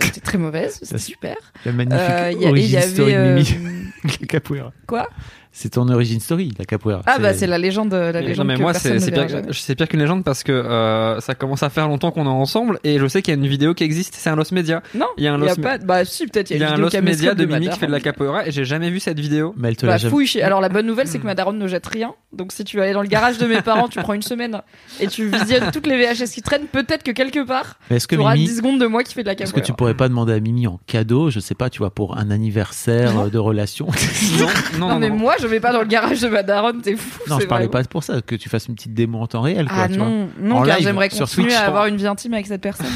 C'était très mauvaise, c'était [laughs] super. La magnifique il y a- et il y avait de Mimi. [laughs] Capoeira. quoi? C'est ton origin story, la capoeira. Ah bah c'est la légende, la légende non mais que moi c'est pire, c'est pire qu'une légende parce que euh, ça commence à faire longtemps qu'on est ensemble et je sais qu'il y a une vidéo qui existe c'est un Lost Media Non, il y a un y a pas. Bah si peut-être il y a, y a un une vidéo Lost Media de Mimi qui fait de la capoeira et j'ai jamais vu cette vidéo Mais elle te Bah l'a jamais- fouille Alors la bonne nouvelle c'est que ma daronne ne jette rien. Donc si tu vas aller dans le garage de mes [laughs] parents, tu prends une semaine et tu visionnes toutes les VHS qui traînent. Peut-être que quelque part est-ce que tu auras Mimi, 10 secondes de moi qui fait de la est-ce que capoeira. tu pourrais pas demander à Mimi en cadeau, je sais pas, tu vois, pour un anniversaire de relation? [laughs] Non non Non, non, mais moi je vais pas dans le garage de ma daronne, t'es fou. Non, je parlais vraiment- pas pour ça, que tu fasses une petite démo en temps réel, quoi, Ah tu vois. non, non, En car j'aimerais continuer Twitch, à avoir une vie intime avec cette personne.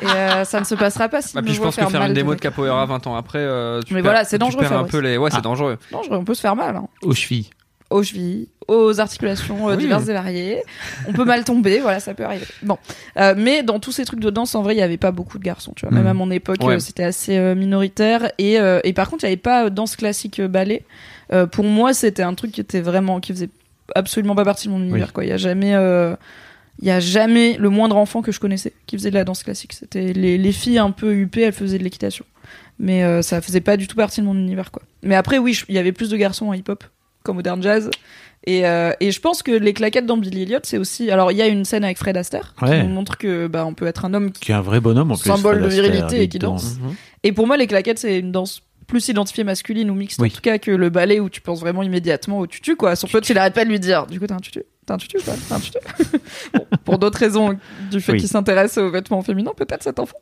et euh, ça ne se passera pas si Bah, puis je pense que faire une démo de de capoeira 20 ans après euh, tu Mais perds- voilà, c'est dangereux, un peu les ouais c'est Ah. dangereux on peut se faire mal. Hein. Aux chevilles. aux chevilles, aux articulations euh, Oui. diverses et variées. On peut mal tomber, voilà, ça peut arriver. Bon, Euh, mais dans tous ces trucs de danse, en vrai, il y avait pas beaucoup de garçons, tu vois. Même Mhm. à mon époque, Ouais. euh, c'était assez euh, minoritaire. Et, euh, et par contre, il y avait pas euh, danse classique euh, ballet. Euh, pour moi, c'était un truc qui était vraiment, qui faisait absolument pas partie de mon univers. Oui. Quoi, il y a jamais. euh, il y a jamais le moindre enfant que je connaissais qui faisait de la danse classique. C'était les, les filles un peu huppées, elles faisaient de l'équitation. Mais euh, ça faisait pas du tout partie de mon univers, quoi. Mais après, oui, il y avait plus de garçons en hip-hop qu'en modern jazz. Et, euh, et je pense que les claquettes dans Billy Elliot, c'est aussi. Alors, il y a une scène avec Fred Astaire Ouais. qui nous montre que bah, on peut être un homme. Qui... Qui est un vrai bonhomme en plus. Symbole Fred de Astaire, virilité et qui danse. Mhm. Et pour moi, les claquettes, c'est une danse plus identifiée masculine ou mixte Oui. en tout cas que le ballet où tu penses vraiment immédiatement au tutu quoi. Son pote, il arrête pas de lui dire. Du coup, t'as un tutu. T'as un tutu ou pas T'as un tutu [laughs] Bon, Pour d'autres raisons du fait Oui. qu'il s'intéresse aux vêtements féminins, peut-être cet enfant.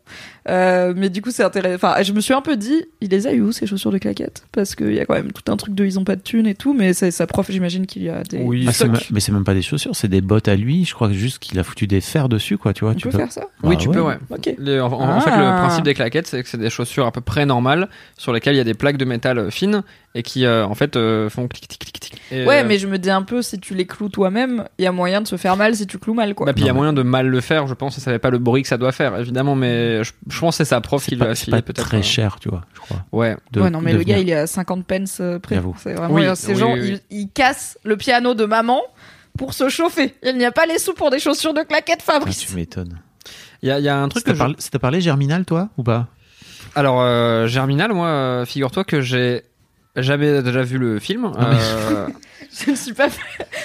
Euh, mais du coup, c'est intéressant. Enfin, je me suis un peu dit, il les a eu où ces chaussures de claquettes? Parce qu'il y a quand même tout un truc de ils ont pas de thunes et tout, mais c'est sa prof, j'imagine qu'il y a des Oui, Ah, mais c'est même pas des chaussures, c'est des bottes à lui. Je crois juste qu'il a foutu des fers dessus, quoi. Tu vois, On tu peut faire ça? Oui Bah tu ouais. peux ouais Ok. Les- en, en- en fait, le Ah. principe des claquettes, c'est que c'est des chaussures à peu près normales sur lesquelles il y a des plaques de métal euh, fines et qui, euh, en fait, euh, font clic clic clic clic. Et, Ouais, euh, mais je me dis un peu, si tu les cloues toi-même, il y a moyen de se faire mal si tu cloues mal, quoi. Bah, puis il y a moyen de mal le faire, je pense, et ça savait pas le bruit que ça doit faire, évidemment, mais je, je pense que c'est sa prof qui C'est lui a pas, c'est filé pas peut-être. très euh, cher, tu vois, je crois. Ouais. de- ouais, non, mais le gars, il est à 50 pence près. J'avoue. C'est vraiment, Oui, ces oui, gens, oui, oui. Ils, ils cassent le piano de maman pour se chauffer. Il n'y a pas les sous pour des chaussures de claquettes, Ah, Fabrice. tu m'étonnes. Il y a, il y a un Ça truc t'a que je- parlé, ça t'a parlé Germinal, toi, ou pas? Alors, euh, Germinal, moi, euh, figure-toi que j'ai jamais déjà vu le film. euh, [laughs] Je ne suis pas,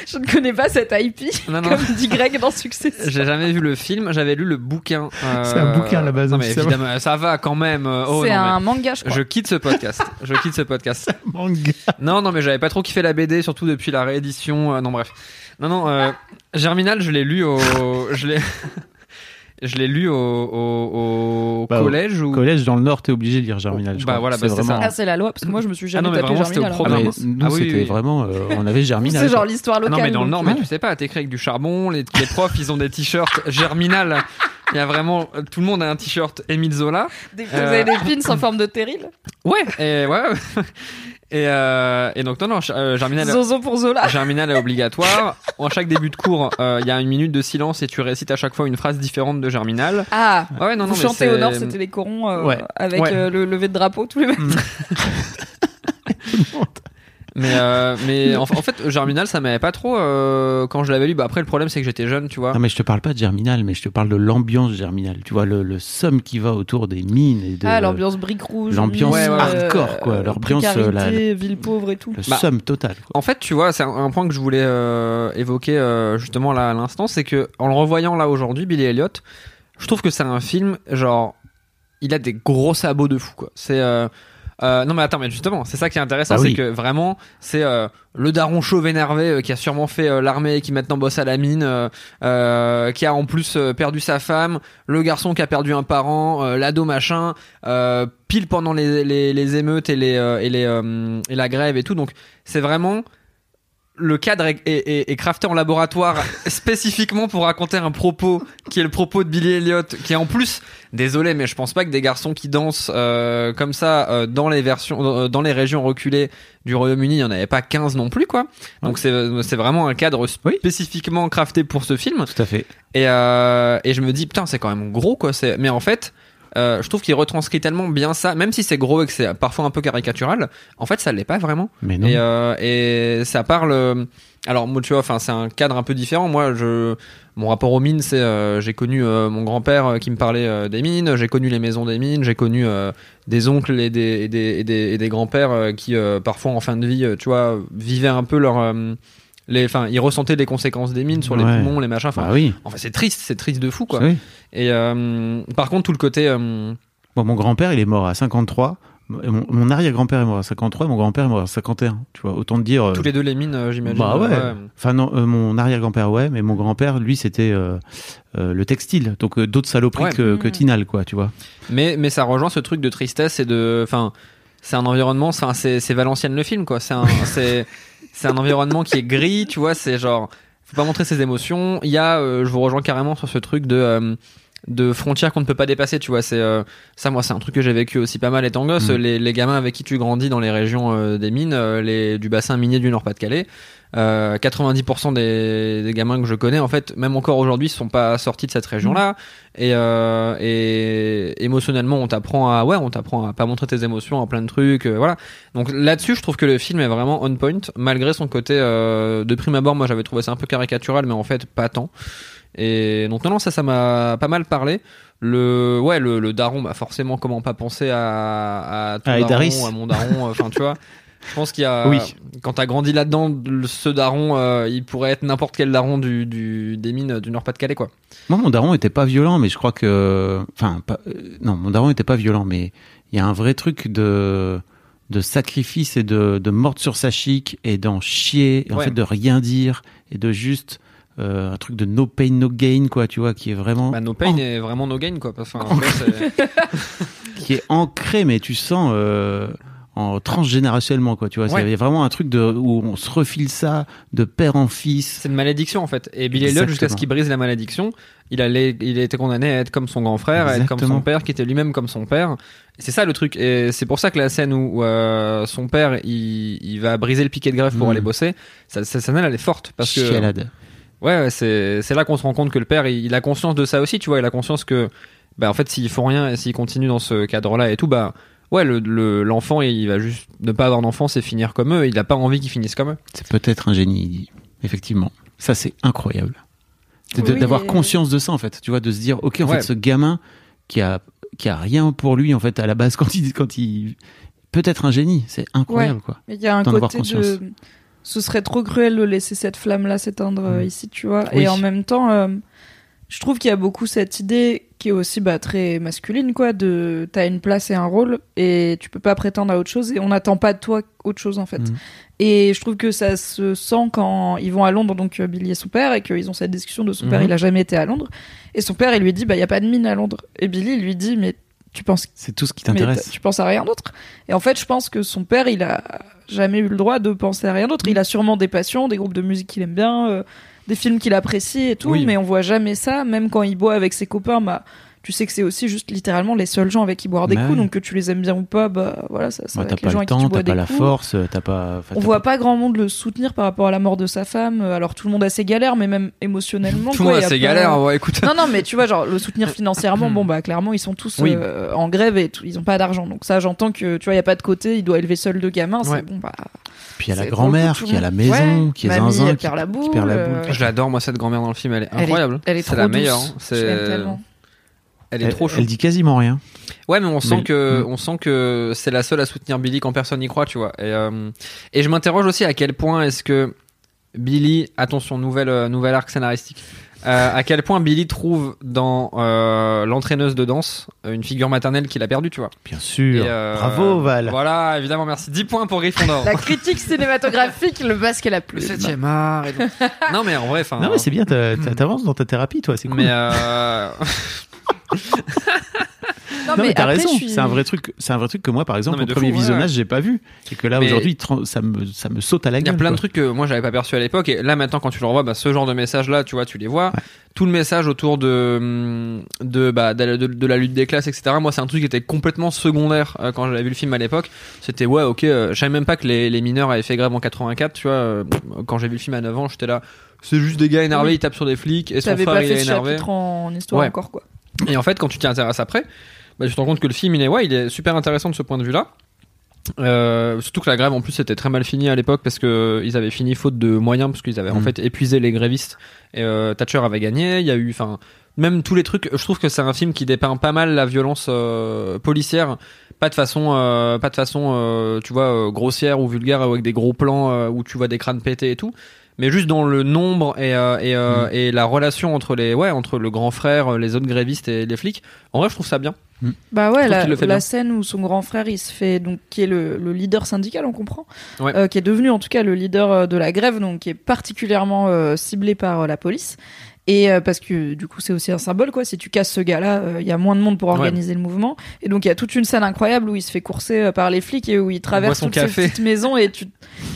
je ne connais pas cette IP, non, non. comme dit Greg dans Succès. J'ai jamais vu le film, j'avais lu le bouquin. euh, [laughs] C'est un bouquin à la base, Non, donc mais ça va. évidemment, ça va quand même. euh, Oh, c'est non, un mais manga, je crois. Je quitte ce podcast. Je quitte ce podcast. [laughs] Manga. Non, non, mais j'avais pas trop kiffé la BD, surtout depuis la réédition. euh, non, bref. Non, non. euh, Germinal, je l'ai lu au, je l'ai, je l'ai lu au, au, au Bah, au collège ou. Collège dans le Nord, t'es obligé de lire Germinal. je Bah crois. voilà, C'est bah, c'était vraiment... Ah, c'est la loi, parce que moi, je me suis Ah jamais non, mais tapé vraiment, c'était au Germinal. Ah, mais nous, Ah oui, c'était oui. vraiment. euh, on avait Germinal. C'est genre l'histoire Ah locale. non, mais dans le Nord, mais tu sais pas, t'écris avec du charbon, les, les profs, ils ont des t-shirts Germinal. Il y a vraiment, tout le monde a un t-shirt Émile Zola. des- Vous Euh, avez des pins en forme de terril. Ouais, et ouais. Et, euh, et donc, non, non, euh, Germinal. Zozo pour Zola. Germinal est obligatoire. En chaque début de cours, euh, il y a une minute de silence et tu récites à chaque fois une phrase différente de Germinal. Ah, Ouais, non, non, vous mais chantez au Nord, c'était les corons euh, Ouais. avec Ouais. euh, le lever de drapeau tous les matins. [laughs] [laughs] Mais, euh, mais [laughs] en, en fait, Germinal, ça m'avait pas trop euh, quand je l'avais lu. Bah, après, le problème, c'est que j'étais jeune, tu vois. Non, mais je te parle pas de Germinal, mais je te parle de l'ambiance Germinal. Tu vois, le, le somme qui va autour des mines et de. Ah, l'ambiance brique rouge. l'ambiance mine, hardcore, quoi. L'ambiance, euh, la- précarité, ville pauvre et tout. Le Bah, somme total. quoi. En fait, tu vois, c'est un, un point que je voulais euh, évoquer euh, justement là à l'instant, c'est que en le revoyant là aujourd'hui, Billy Elliot, je trouve que c'est un film genre, il a des gros sabots de fou quoi. C'est euh, non mais attends, mais justement, c'est ça qui est intéressant, Ah c'est oui. que vraiment, c'est euh, le daron chauve énervé euh, qui a sûrement fait euh, l'armée et qui maintenant bosse à la mine, euh, qui a en plus perdu sa femme, le garçon qui a perdu un parent, euh, l'ado machin, euh, pile pendant les, les, les émeutes et les euh, et les euh, et la grève et tout. Donc c'est vraiment le cadre est, est- est- crafté en laboratoire [laughs] spécifiquement pour raconter un propos qui est le propos de Billy Elliot, qui est en plus, désolé, mais je pense pas que des garçons qui dansent euh, comme ça euh, dans les versions, euh, dans les régions reculées du Royaume-Uni, il y en avait pas 15 non plus, quoi. Donc c'est c'est vraiment un cadre spécifiquement crafté pour ce film. Tout à fait. Et, euh, et je me dis, putain, c'est quand même gros, quoi. Mais en fait, euh, je trouve qu'il retranscrit tellement bien ça, même si c'est gros et que c'est parfois un peu caricatural, en fait, ça l'est pas vraiment. Mais non. Et, euh, et ça parle. euh, Alors, moi, tu vois, enfin, c'est un cadre un peu différent. Moi, je, mon rapport aux mines, c'est, euh, j'ai connu euh, mon grand-père qui me parlait euh, des mines, j'ai connu les maisons des mines, j'ai connu des oncles et des, et des, et des, et des grands-pères qui, parfois, en fin de vie, tu vois, vivaient un peu leur. les, enfin, ils ressentaient les conséquences des mines sur les poumons, les machins. Enfin, Bah oui. Enfin, c'est triste, c'est triste de fou, quoi. Oui. Et euh, par contre, tout le côté. euh, Bon, mon grand-père, il est mort à 53. Et Mon, mon arrière-grand-père est mort à 53 et mon grand-père est mort à 51. Tu vois, autant dire. euh, tous les deux les mines, euh, j'imagine. Bah ouais. Enfin non, euh, mon arrière-grand-père ouais, mais mon grand-père lui c'était euh, euh, le textile, donc euh, d'autres saloperies Ouais. que, que Mhm. Tinal quoi, tu vois. Mais, mais ça rejoint ce truc de tristesse et de. Enfin, c'est un environnement. Enfin, c'est, c'est Valenciennes le film, quoi. C'est un, [laughs] c'est, c'est un environnement qui est gris, tu vois. C'est genre. Faut pas montrer ses émotions. Il y a. euh, je vous rejoins carrément sur ce truc de. Euh, de frontières qu'on ne peut pas dépasser, tu vois. C'est euh, ça, moi, c'est un truc que j'ai vécu aussi pas mal étant gosse. Mm. Les, les gamins avec qui tu grandis dans les régions euh, des mines, euh, les, du bassin minier du Nord-Pas-de-Calais, euh, 90% des, des gamins que je connais, en fait, même encore aujourd'hui, sont pas sortis de cette région-là. Et, euh, et émotionnellement, on t'apprend à, ouais, on t'apprend à pas montrer tes émotions, à plein de trucs, euh, voilà. Donc là-dessus, je trouve que le film est vraiment on point, malgré son côté euh, de prime abord. Moi, j'avais trouvé ça un peu caricatural, mais en fait, pas tant. Et donc non, non, ça, ça m'a pas mal parlé. Le, ouais, le, le daron, bah forcément, comment pas penser à, à ton À daron, à mon daron, enfin, tu vois. Je pense qu'il y a, Oui. quand t'as grandi là-dedans, ce daron, euh, il pourrait être n'importe quel daron du, du, des mines du Nord-Pas-de-Calais, quoi. Moi mon daron était pas violent, mais je crois que, enfin, pas- euh, non, mon daron était pas violent, mais il y a un vrai truc de de sacrifice et de, de morte sur sa chic et d'en chier, et en fait de rien dire et de juste euh, un truc de no pain no gain quoi, tu vois, qui est vraiment Bah, no pain est vraiment no gain, quoi. Enfin, en fait, [laughs] qui est ancré, mais tu sens euh, en transgénérationnellement quoi, tu vois. Ouais. Il y a vraiment un truc de où on se refile ça de père en fils. c'est une malédiction, en fait. Et Billy Elliot, jusqu'à ce Exactement. qu'il brise la malédiction, il, allait, il a été condamné à être comme son grand frère, à être comme Exactement. son père, qui était lui-même comme son père. C'est ça le truc. Et c'est pour ça que la scène où, où, euh, son père, il, il va briser le piquet de greffe pour Mm. aller bosser, ça, cette scène, elle est forte. Parce que, Chialade. Ouais, ouais, c'est c'est là qu'on se rend compte que le père, il, il a conscience de ça aussi, tu vois. Il a conscience que, bah, en fait, s'ils font rien et s'ils continuent dans ce cadre-là et tout, bah, ouais, le le- l'enfant, il va juste ne pas avoir d'enfant, c'est finir comme eux. Il a pas envie qu'ils finissent comme eux. C'est peut-être un génie, il dit. Effectivement. Ça, c'est incroyable. Oui, d'avoir et- conscience de ça, en fait. Tu vois, de se dire, OK, en Ouais. fait, ce gamin qui a, qui a rien pour lui, en fait, à la base, [laughs] quand il, quand il, peut-être un génie. C'est incroyable, quoi. Il y a un côté conscience. de. Ce serait trop cruel de laisser cette flamme-là s'éteindre euh, Mm. ici, tu vois. Oui. Et en même temps, euh, je trouve qu'il y a beaucoup cette idée qui est aussi bah, très masculine, quoi. De t'as une place et un rôle et tu peux pas prétendre à autre chose et on n'attend pas de toi autre chose en fait. Mm. Et je trouve que ça se sent quand ils vont à Londres, donc euh, Billy et son père, et qu'ils ont cette discussion de son père, Mhm. il a jamais été à Londres. Et son père, il lui dit, bah, il y a pas de mine à Londres. Et Billy, il lui dit, mais tu penses C'est tout ce qui t'intéresse. tu penses à rien d'autre? Et en fait, je pense que son père, il a jamais eu le droit de penser à rien d'autre. Il a sûrement des passions, des groupes de musique qu'il aime bien, euh, des films qu'il apprécie et tout, Oui. mais on voit jamais ça. Même quand il boit avec ses copains, bah, tu sais que c'est aussi juste littéralement les seuls gens avec qui boire des Bah coups. Donc que tu les aimes bien ou pas, bah voilà, ça, ça Ouais, être les pas gens le avec qui tu temps, bois t'as des pas la coups. force, t'as pas. enfin, On t'as voit pas grand monde le soutenir par rapport à la mort de sa femme. Alors tout le monde a ses galères, mais même émotionnellement. Tout le monde a ses pas- galères, ouais, écoute. non, non, mais tu vois, genre, le soutenir [laughs] financièrement, bon, bah, clairement, ils sont tous Oui. euh, en grève et tout, ils ont pas d'argent. Donc, ça, j'entends que, tu vois, il y a pas de côté, il doit élever seul deux gamins. Ouais. C'est bon, bah. Puis il y a la grand-mère qui a la maison, Ouais, qui est mamie, zinzin, elle qui, perd la qui boule. perd la euh, boule. Je l'adore, moi, cette grand-mère dans le film, elle est elle est- incroyable. Elle est, c'est trop la douce. meilleure. Je l'aime C'est, tellement. Elle est Elle, trop chou. elle dit quasiment rien. Ouais, mais on sent Mais- que, on sent que c'est la seule à soutenir Billy quand personne n'y croit, tu vois. Et, euh, et je m'interroge aussi à quel point est-ce que Billy, attention, nouvelle, euh, nouvel arc scénaristique. Euh, à quel point Billy trouve dans euh, l'entraîneuse de danse une figure maternelle qu'il a perdue, tu vois. Bien sûr. Et, euh, Bravo, Val. Voilà, évidemment, merci. 10 points pour Gryffondor. La critique cinématographique, le basque la Le pluie. 7 art et tout. Non, mais en vrai, enfin. Non, mais c'est bien, t'as- t'avances dans ta thérapie, toi, c'est cool. Mais euh... [laughs] Non, Non mais, t'as raison, suis- c'est un vrai truc, c'est un vrai truc que moi par exemple au premier fou, visionnage ouais. j'ai pas vu et que là Mais- aujourd'hui ça me ça me saute à la Il gueule. y a plein de trucs que moi j'avais pas perçu à l'époque et là maintenant quand tu le revois, bah, ce genre de message là, tu vois, tu les vois. Tout le message autour de hum, de bah de, de- de la lutte des classes, etc. Moi c'est un truc qui était complètement secondaire euh, quand j'avais vu le film à l'époque. C'était ouais ok, euh, je savais même pas que les, les mineurs avaient fait grève en 84. Tu vois, euh, quand j'ai vu le film à 9 ans, j'étais là. C'est juste des gars énervés, Oui. ils tapent sur des flics et son frère pas il fait est énervé. en, en histoire Ouais. encore, quoi. Et en fait, quand tu t'y intéresses après, bah, tu te rends compte que le film, il est, ouais, il est super intéressant de ce point de vue-là. Euh, surtout que la grève en plus était très mal finie à l'époque parce que ils avaient fini faute de moyens parce qu'ils avaient en Mhm. fait épuisé les grévistes et euh, Thatcher avait gagné il y a eu enfin même tous les trucs je trouve que c'est un film qui dépeint pas mal la violence euh, policière pas de façon pas de façon tu vois grossière ou vulgaire avec des gros plans où tu vois des crânes pétés et tout mais juste dans le nombre et, euh, et, euh, et la relation entre les ouais entre le grand frère les autres grévistes et les flics en vrai je trouve ça bien Bah Je ouais, la, la scène où son grand frère, il se fait donc qui est le, le leader syndical, on comprend, Ouais. euh, qui est devenu en tout cas le leader euh, de la grève, donc qui est particulièrement euh, ciblé par euh, la police. Et euh, parce que du coup c'est aussi un symbole quoi. Si tu casses ce gars-là, euh, il y a moins de monde pour Ouais. organiser le mouvement. Et donc il y a toute une scène incroyable où il se fait courser euh, par les flics et où il traverse toutes café. ces petites maisons et tu,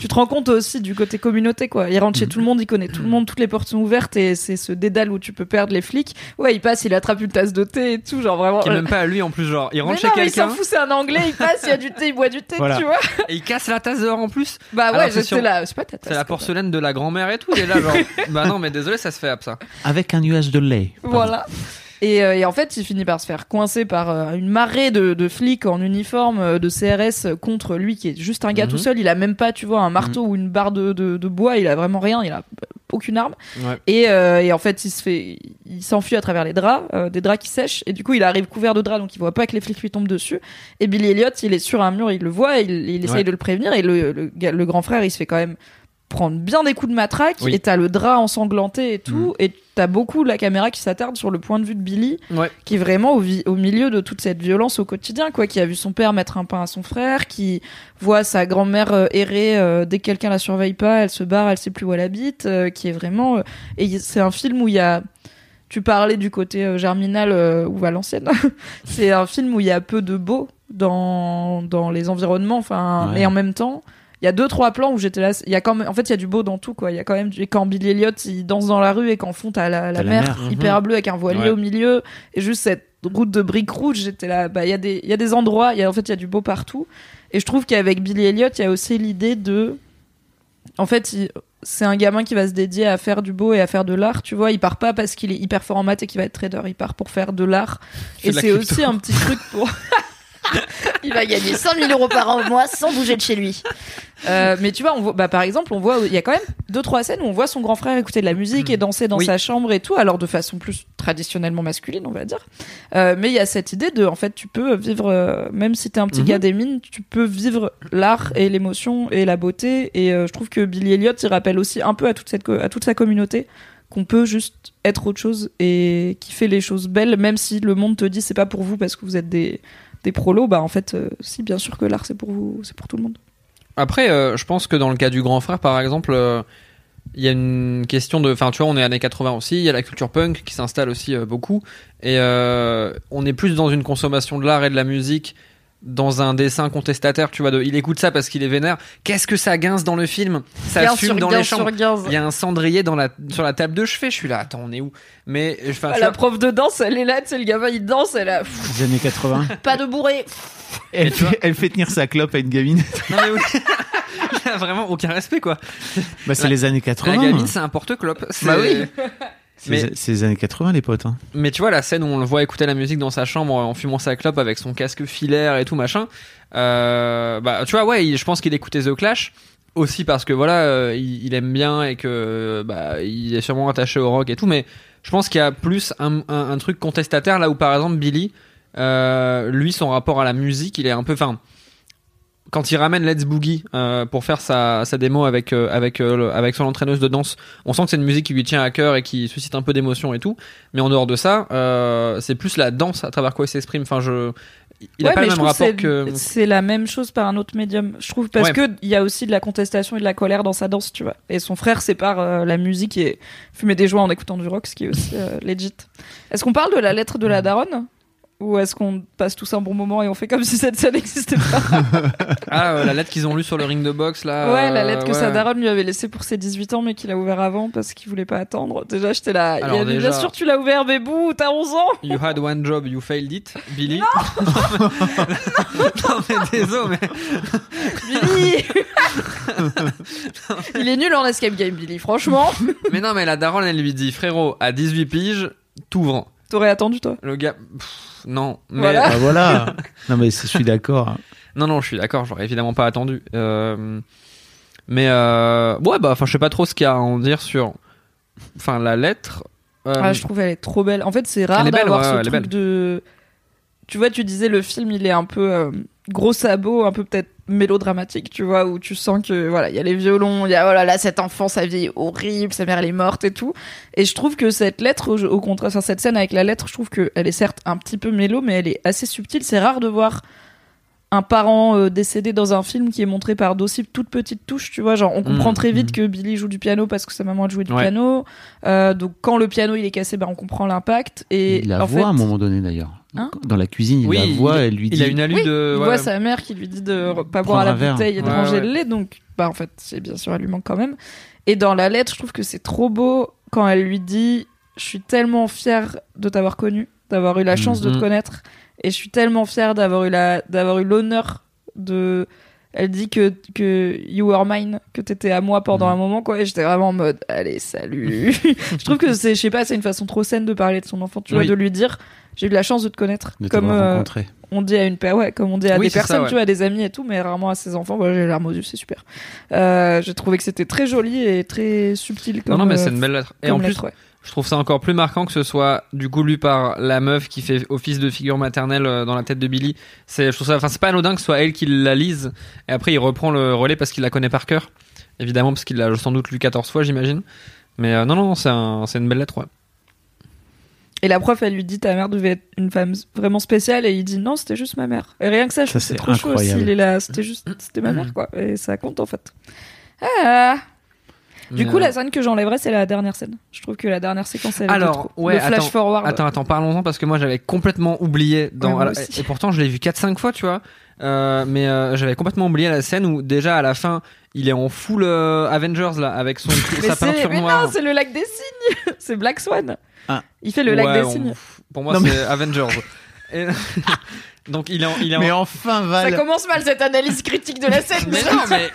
tu te rends compte aussi du côté communauté quoi. Il rentre chez tout le monde, il connaît tout le monde, toutes les portes sont ouvertes et c'est ce dédale où tu peux perdre les flics. Ouais, il passe, il attrape une tasse de thé et tout, genre vraiment. qui est même pas à lui en plus genre il rentre Mais chez mais il s'en quelqu'un fout, c'est un anglais, il passe, il y a du thé, il boit du thé, Voilà. tu vois. et il casse la tasse dehors en plus Bah ouais, c'est j'étais sur- là, c'est pas ta tasse. c'est la porcelaine de la grand-mère et tout est là genre [laughs] bah non mais désolé ça se fait ça avec un nuage de lait. Pardon. Voilà. Et, euh, et en fait, il finit par se faire coincer par euh, une marée de, de flics en uniforme euh, de CRS contre lui, qui est juste un gars Mhm. tout seul. Il a même pas, tu vois, un marteau ou une barre de, de, de bois. Il a vraiment rien. Il a aucune arme. Ouais. Et, euh, et en fait, il se fait, il s'enfuit à travers les draps, euh, des draps qui sèchent. Et du coup, il arrive couvert de draps, donc il voit pas que les flics lui tombent dessus. Et Billy Elliot, il est sur un mur, il le voit, il, il essaye Ouais. de le prévenir. Et le, le grand frère, il se fait quand même prendre bien des coups de matraque. Oui. Et t'as le drap ensanglanté et tout. Et t'as beaucoup la caméra qui s'attarde sur le point de vue de Billy ouais qui est vraiment au, milieu de toute cette violence au quotidien, quoi, qui a vu son père mettre un pain à son frère, qui voit sa grand-mère euh, errer euh, dès que quelqu'un la surveille pas, elle se barre, elle sait plus où elle habite, euh, qui est vraiment. et c'est un film où il y a. Tu parlais du côté germinal ou à l'ancienne. [laughs] c'est un film où il y a peu de beau dans dans les environnements, enfin, Ouais. mais en même temps. Il y a deux trois plans où j'étais là. Il y a quand même, en fait, il y a du beau dans tout quoi. Il y a quand même du- quand Billy Elliot il danse dans la rue et qu'en fond t'as la, la mer, mer. hyper bleue avec un voilier Ouais. au milieu et juste cette route de briques rouges. J'étais là. Bah il y a des il y a des endroits. Il y a en fait il y a du beau partout. Et je trouve qu'avec Billy Elliot il y a aussi l'idée de en fait il- c'est un gamin qui va se dédier à faire du beau et à faire de l'art, tu vois. Il part pas parce qu'il est hyper fort en maths et qu'il va être trader. Il part pour faire de l'art. Et c'est aussi un petit truc pour. [laughs] [laughs] Il va gagner 100 000 euros par an au mois sans bouger de chez lui. Euh, mais tu vois, on voit, bah, par exemple, on voit, il y a quand même deux trois scènes où on voit son grand frère écouter de la musique et danser dans Oui. sa chambre et tout, alors de façon plus traditionnellement masculine, on va dire. Euh, mais il y a cette idée de, en fait, tu peux vivre, euh, même si t'es un petit Mhm. gars des mines, tu peux vivre l'art et l'émotion et la beauté. Et euh, je trouve que Billy Elliot, il rappelle aussi un peu à toute cette, à toute sa communauté qu'on peut juste être autre chose et qui fait les choses belles, même si le monde te dit c'est pas pour vous parce que vous êtes des des prolos, bah en fait, euh, si bien sûr que l'art c'est pour vous, c'est pour tout le monde. Après, euh, je pense que dans le cas du grand frère, par exemple, euh, il y a une question de. Enfin, tu vois, on est années 80 aussi, il y a la culture punk qui s'installe aussi beaucoup. Et on est plus dans une consommation de l'art et de la musique, dans un dessin contestataire, tu vois. De, il écoute ça parce qu'il est vénère. Qu'est-ce que ça guince dans le film? Ça fume sur dans les chambres. Il y a un cendrier dans la, sur la table de chevet. Je suis là, attends, on est où? Mais, enfin, Ah, tu la vois, prof de danse, elle est là, tu sais, le gamin il danse, elle a. Les années 80. [laughs] Pas de bourré. elle, fait, elle fait tenir sa clope à une gamine. [laughs] non, mais oui. [laughs] Il a vraiment aucun respect, quoi. Bah, c'est La- les années La 80. gamine, c'est un porte-clope. Bah oui. C'est les années 80, les potes. hein. Mais tu vois, la scène où on le voit écouter la musique dans sa chambre en fumant sa clope avec son casque filaire et tout machin, euh, bah tu vois, ouais, il- je pense qu'il écoutait The Clash aussi parce que voilà, euh, il, il aime bien et que bah il est sûrement attaché au rock et tout, mais je pense qu'il y a plus un, un- un truc contestataire là où par exemple Billy, euh, lui son rapport à la musique, il est un peu, enfin quand il ramène Let's Boogie euh, pour faire sa, sa démo avec euh, avec euh, le- avec son entraîneuse de danse, on sent que c'est une musique qui lui tient à cœur et qui suscite un peu d'émotion et tout. Mais en dehors de ça, c'est plus la danse à travers quoi il s'exprime. Enfin, je, il a pas le même rapport que. C'est la même chose par un autre médium, je trouve, parce Ouais. que il y a aussi de la contestation et de la colère dans sa danse, tu vois. Et son frère sépare la musique et fumer des joints en écoutant du rock, ce qui est aussi legit. Est-ce qu'on parle de la lettre de la daronne? Ou est-ce qu'on passe tous un bon moment et on fait comme si cette scène n'existait pas [laughs] Ah, euh, la lettre qu'ils ont lue sur le ring de boxe là. Ouais, la euh, lettre que ouais. sa daronne lui avait laissée pour ses 18 ans, mais qu'il a ouvert avant parce qu'il voulait pas attendre. Déjà, j'étais là. Il Alors a déjà- Bien sûr, tu l'as ouvert, Bébou, t'as 11 ans You had one job, you failed it, Billy. [laughs] Non, mais désolé, mais Billy Il est nul en escape game, Billy, franchement. mais non, mais la daronne elle lui dit frérot, à 18 piges, t'ouvres. T'aurais attendu, toi? Le gars, pff, non, mais Voilà. Bah [laughs] voilà. non mais je suis d'accord. non, non, je suis d'accord, j'aurais évidemment pas attendu. Euh, mais euh, ouais, bah, enfin, je sais pas trop ce qu'il y a à en dire sur, enfin, la lettre. Euh, Ah, je trouve elle est trop belle. En fait, c'est rare d'avoir ouais, ce truc belle. de. Tu vois, tu disais le film, il est un peu euh, gros sabot, un peu peut-être mélodramatique, tu vois, où tu sens que voilà, il y a les violons, il y a oh là cet enfant, sa vie est horrible, sa mère elle est morte et tout. Et je trouve que cette lettre, au, contraire, enfin, cette scène avec la lettre, je trouve qu'elle est certes un petit peu mélo, mais elle est assez subtile. C'est rare de voir un parent euh, décédé dans un film qui est montré par d'aussi toutes petites touches, tu vois. Genre, on comprend Mm, très vite mm. que Billy joue du piano parce que sa maman elle jouait du Ouais. piano. Euh, donc, quand le piano il est cassé, bah, on comprend l'impact. Et il la en voit fait, à un moment donné d'ailleurs. Hein Dans la cuisine, il Oui, la voit, il- elle lui dit. il a une allure Oui, de. il ouais. voit sa mère qui lui dit de pas boire à la bouteille et de Ouais, ranger ouais. le lait. Donc, bah, en fait, c'est bien sûr, elle lui manque quand même. Et dans la lettre, je trouve que c'est trop beau quand elle lui dit Je suis tellement fière de t'avoir connu, d'avoir eu la chance de te Mhm. connaître. Et je suis tellement fière d'avoir eu la, d'avoir eu l'honneur de. Elle dit que, que you were mine, que t'étais à moi pendant Mhm. un moment, quoi. Et j'étais vraiment en mode, allez, salut. [laughs] je trouve que c'est, je sais pas, c'est une façon trop saine de parler de son enfant, tu vois, Oui. de lui dire, j'ai eu la chance de te connaître. de comme, euh, on dit à une ouais, comme on dit à Oui, des ça, personnes, ouais. tu vois, à des amis et tout, mais rarement à ses enfants. Voilà, j'ai les larmes aux yeux, c'est super. Euh, j'ai trouvé que c'était très joli et très subtil comme. Non, non, mais euh, c'est une belle lettre. Et en plus, lettre, ouais. Je trouve ça encore plus marquant que ce soit du coup lu par la meuf qui fait office de figure maternelle euh, dans la tête de Billy. C'est, je trouve ça, enfin, c'est pas anodin que ce soit elle qui la lise. Et après, il reprend le relais parce qu'il la connaît par cœur. Évidemment, parce qu'il l'a sans doute lu 14 fois, j'imagine. Mais euh, non, non, c'est un, c'est une belle lettre, ouais. Et la prof, elle lui dit ta mère devait être une femme vraiment spéciale, et il dit non, c'était juste ma mère. Et rien que ça, je Ça, trouve c'est c'est trop chaud incroyable. aussi. Il est là, c'était juste, c'était ma mère, quoi. Et ça compte en fait. Ah. Du coup, euh, la scène que j'enlèverais, c'est la dernière scène. Je trouve que la dernière séquence, elle est Alors, trop. ouais, le flash attends, forward. Attends, attends, parlons-en parce que moi j'avais complètement oublié dans. Ouais, et pourtant je l'ai vu 4-5 fois, tu vois. Euh, mais euh, j'avais complètement oublié la scène où déjà à la fin il est en full euh, Avengers là avec son [laughs] Mais sa c'est, peinture mais noire. non, c'est le lac des signes. [laughs] c'est Black Swan. Ah. Il fait le lac des on- signes. Pour moi mais- c'est Avengers. [laughs] Et- Donc il est en, il est en- Mais enfin, Ça Val. commence mal cette analyse critique de la scène. Mais non, mais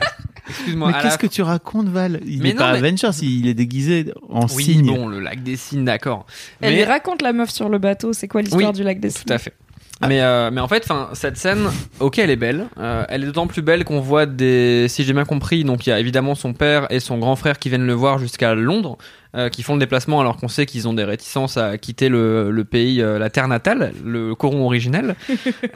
excuse-moi. Mais qu'est-ce la- que tu racontes, Val? Il Mais est non, pas mais- Avengers, il est déguisé en Oui, cygne. bon, le lac des signes, d'accord. Elle Mais- raconte la meuf sur le bateau. C'est quoi l'histoire Oui, du lac des signes Tout à fait. Mais, euh, mais en fait, enfin, cette scène, ok, elle est belle. Euh, elle est d'autant plus belle qu'on voit des, si j'ai bien compris, donc il y a évidemment son père et son grand frère qui viennent le voir jusqu'à Londres, euh, qui font le déplacement alors qu'on sait qu'ils ont des réticences à quitter le, le pays, euh, la terre natale, le coron originel. [laughs]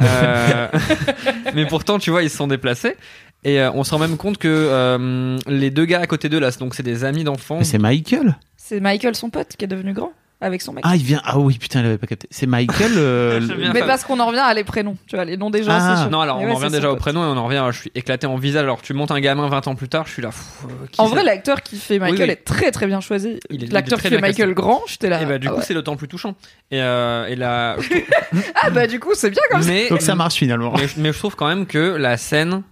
Euh, [laughs] mais pourtant, tu vois, ils se sont déplacés. Et euh, on se rend même compte que euh, les deux gars à côté d'eux là, donc c'est des amis d'enfance. Mais c'est Michael C'est Michael, son pote, qui est devenu grand avec son mec. Ah, il vient. Ah oui, putain, il avait pas capté. C'est Michael. [laughs] euh, le-. Mais parce qu'on en revient à les prénoms, tu vois, les noms des gens, Ah. Non, alors Mais on ouais, en revient déjà au prénom et on en revient. Je suis éclaté en visage. Alors tu montes un gamin 20 ans plus tard, je suis là. pff, En vrai, l'acteur qui fait Michael Oui, oui. est très très bien choisi. L'acteur qui fait Michael casté. grand, j'étais là. Et bah du ah coup ouais. c'est d'autant plus touchant. Et, euh, et là, [laughs] Ah bah du coup, c'est bien comme ça. mais, Donc ça marche finalement. mais, mais je trouve quand même que la scène,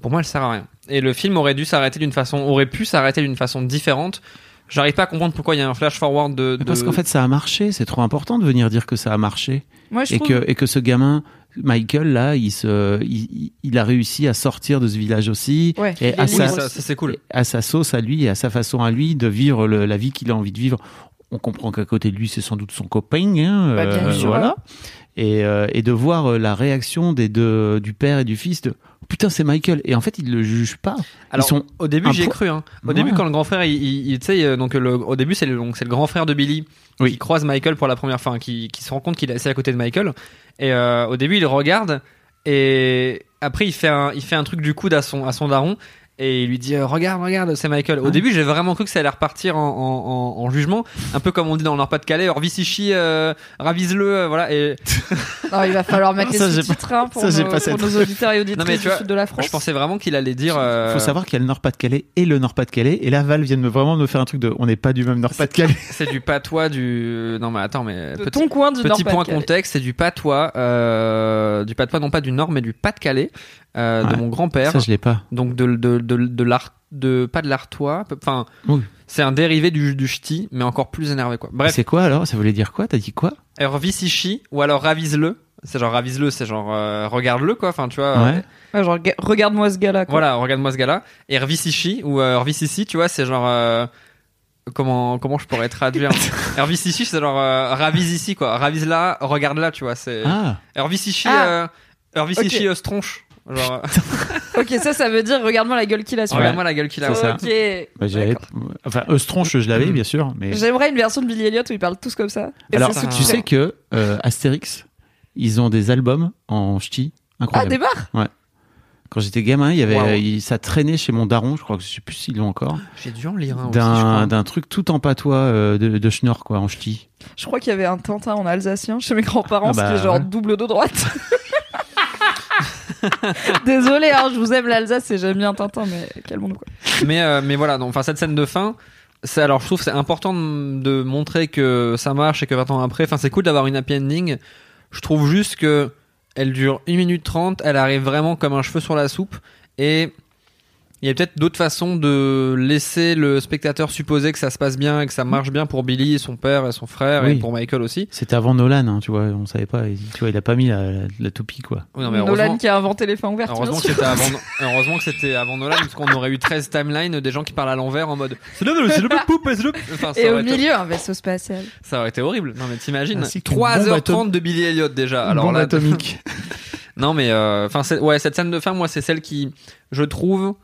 pour moi, elle sert à rien. Et le film aurait dû s'arrêter d'une façon, aurait pu s'arrêter d'une façon différente. J'arrive pas à comprendre pourquoi il y a un flash forward de. Parce qu'en fait, ça a marché. C'est trop important de venir dire que ça a marché. Moi, je Et trouve. que, et que ce gamin, Michael, là, il, se, il, il a réussi à sortir de ce village aussi. Ouais, et à sa, ça, ça, c'est cool. à sa sauce à lui et à sa façon à lui de vivre le- la vie qu'il a envie de vivre. On comprend qu'à côté de lui, c'est sans doute son copain. Hein, Bah, bien sûr. voilà. Et, euh, et de voir euh, la réaction des deux, du père et du fils de putain, c'est Michael. Et en fait, ils le jugent pas. Alors, ils sont au début, un j'y ai pro- cru. Hein. Au Ouais. début, quand le grand frère, il, tu sais, euh, donc le, au début, c'est le, donc c'est le grand frère de Billy Oui. qui croise Michael pour la première fois, hein, qui, qui se rend compte qu'il est assis à côté de Michael. Et euh, au début, il regarde et après, il fait un, il fait un truc du coude à son, à son daron. Et il lui dit euh, regarde regarde c'est Michael au début j'ai vraiment cru que ça allait repartir en, en, en, en jugement un peu comme on dit dans le Nord-Pas-de-Calais Orvisichi euh, ravise-le euh, voilà et Non, [laughs] il va falloir mettre Ça, les j'ai sous-titres hein, pour, nos, pas pour nos auditeurs et auditrices Non, mais tu du vois, sud de la France. je pensais vraiment qu'il allait dire euh, Faut savoir qu'il y a le Nord-Pas-de-Calais et le Nord-Pas-de-Calais. Et là, Val vient de me vraiment me faire un truc de. On n'est pas du même Nord-Pas-de-Calais. [laughs] c'est du patois du non mais attends mais de petit, ton coin du petit point contexte c'est du patois euh, du patois non pas du Nord mais du Pas-de-Calais euh, de mon grand-père Ça, je l'ai pas. donc de de de, de l'art de pas de l'artois enfin Oui. c'est un dérivé du du ch'ti mais encore plus énervé quoi bref C'est quoi alors? Ça voulait dire quoi? T'as dit quoi? Orvisichi ou alors ravise-le c'est genre ravise-le c'est genre euh, regarde-le quoi enfin tu vois Ouais. euh, Ouais, genre, ga- regarde-moi ce gars-là. quoi. voilà regarde-moi ce gars-là et Rvisichi ou euh, Rvisici tu vois c'est genre euh, comment comment je pourrais traduire? [laughs] Rvisichi c'est genre euh, ravise ici quoi ravise là regarde là tu vois c'est Ah, Rvisichi Ah. euh, Rvisichi Ok. euh, stronche genre euh, Ok, ça, ça veut dire regarde-moi la gueule qu'il a sur regarde-moi la gueule qu'il a ça. Ok. bah. Enfin, Eustronche, je l'avais, bien sûr. Mais J'aimerais une version de Billy Elliot où ils parlent tous comme ça. Et alors, ça, tu sais que euh, Astérix, ils ont des albums en ch'ti Ah, incroyables. des bars Quand j'étais gamin, il y avait, Wow. il- ça traînait chez mon daron. Je crois que je sais plus s'ils l'ont encore. j'ai dû en lire un. D'un d'un truc tout en patois euh, de, de Schnorr, quoi, en ch'ti. Je crois qu'il y avait un Tintin en alsacien chez mes grands-parents, Ah bah, ce qui est genre ouais. double dos droite. [laughs] [laughs] Désolé, hein, je vous aime l'Alsace et j'aime bien Tintin, mais quel monde quoi. mais euh, mais voilà donc cette scène de fin c'est alors je trouve c'est important de, montrer que ça marche et que 20 ans après c'est cool d'avoir une happy ending je trouve juste que elle dure 1 minute 30 elle arrive vraiment comme un cheveu sur la soupe et il y a peut-être d'autres façons de laisser le spectateur supposer que ça se passe bien et que ça marche bien pour Billy, son père et son frère et pour Michael aussi. C'était avant Nolan, hein, tu vois, on savait pas. Il, tu vois, il a pas mis la, la, la toupie, quoi. Oui, non, mais Nolan qui a inventé les fins ouvertes. heureusement bien que c'était avant, heureusement que c'était avant Nolan parce qu'on aurait eu 13 timelines des gens qui parlent à l'envers en mode c'est le c'est le poupe c'est le enfin, Et au été- milieu, un vaisseau spatial. Ça aurait été horrible. Non mais t'imagines Ainsi qu'une bombe atom- 3h30 de Billy Elliot déjà. Alors Bombe là, atomique. [laughs] non mais euh, enfin c'est- ouais cette scène de fin moi c'est celle qui je trouve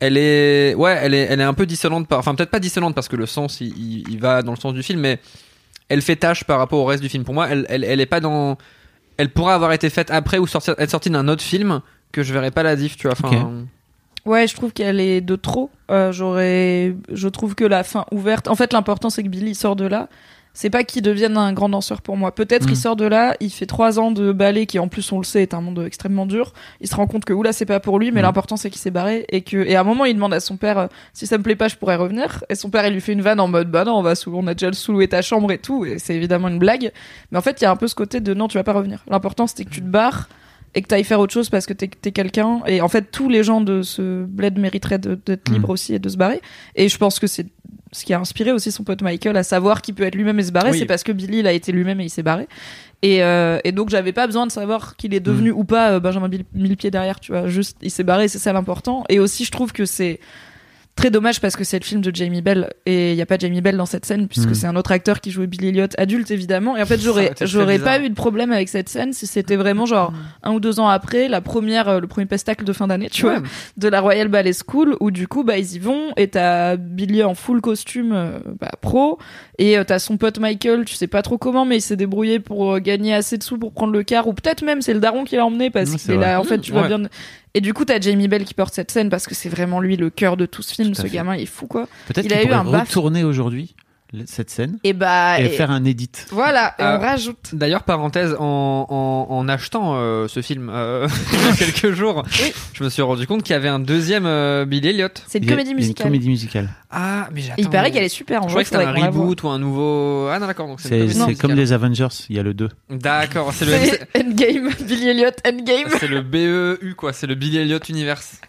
elle est ouais elle est elle est un peu dissonante par enfin peut-être pas dissonante parce que le sens il, il, va dans le sens du film mais elle fait tâche par rapport au reste du film. Pour moi elle elle, elle est pas dans elle pourrait avoir été faite après ou sortir être sortie d'un autre film que je verrais pas la diff tu vois enfin Ouais, je trouve qu'elle est de trop. Euh, J'aurais, je trouve que la fin ouverte. En fait, l'important c'est que Billy sort de là. C'est pas qu'il devienne un grand danseur pour moi. Peut-être Mm. il sort de là, il fait trois ans de ballet qui en plus on le sait est un monde extrêmement dur. Il se rend compte que oula c'est pas pour lui, mais Mm. l'important c'est qu'il s'est barré et que et à un moment il demande à son père euh, si ça me plaît pas je pourrais revenir. Et son père il lui fait une vanne en mode bah non on va sous, on a déjà sous-loué ta chambre et tout et c'est évidemment une blague. Mais en fait il y a un peu ce côté de non tu vas pas revenir. L'important c'était que tu te barres et que t'ailles faire autre chose parce que t'es es, quelqu'un. Et en fait, tous les gens de ce bled mériteraient d'être Mm. libres aussi et de se barrer. Et je pense que c'est ce qui a inspiré aussi son pote Michael à savoir qu'il peut être lui-même et se barrer. Oui. C'est parce que Billy, il a été lui-même et il s'est barré. Et, euh, et donc, j'avais pas besoin de savoir qu'il est devenu ou pas euh, Benjamin Bill- mille pieds derrière, tu vois. Juste, il s'est barré, c'est ça l'important. Et aussi, je trouve que c'est très dommage parce que c'est le film de Jamie Bell et il y a pas Jamie Bell dans cette scène puisque Mm. c'est un autre acteur qui jouait Billy Elliot adulte évidemment. Et en fait j'aurais j'aurais pas eu de problème avec cette scène si c'était vraiment genre un ou deux ans après la première euh, le premier pestacle de fin d'année tu vois de la Royal Ballet School où du coup bah ils y vont et t'as Billy en full costume euh, bah, pro et euh, t'as son pote Michael tu sais pas trop comment mais il s'est débrouillé pour gagner assez de sous pour prendre le car ou peut-être même c'est le daron qui l'a emmené parce qu'il est vrai. là en fait tu vois bien et du coup t'as Jamie Bell qui porte cette scène parce que c'est vraiment lui le cœur de tout ce film Tout ce fait. gamin il est fou quoi. Peut-être Il qu'il a eu un retourner aujourd'hui cette scène et bah et, et- faire un edit. voilà et Euh, on rajoute D'ailleurs, parenthèse, en, en, en achetant euh, ce film euh, [laughs] il y a [laughs] quelques jours, je me suis rendu compte qu'il y avait un deuxième euh, Billy Elliot. c'est une Il comédie musicale Une comédie musicale. Ah, mais j'attends. il paraît qu'elle est super en Je croyais que c'était un reboot ou un nouveau. Ah non, d'accord. Donc c'est comme les Avengers, il y a le 2. D'accord, c'est le. [laughs] Endgame Billy Elliot Endgame C'est le BEU quoi, c'est le Billy Elliot Universe.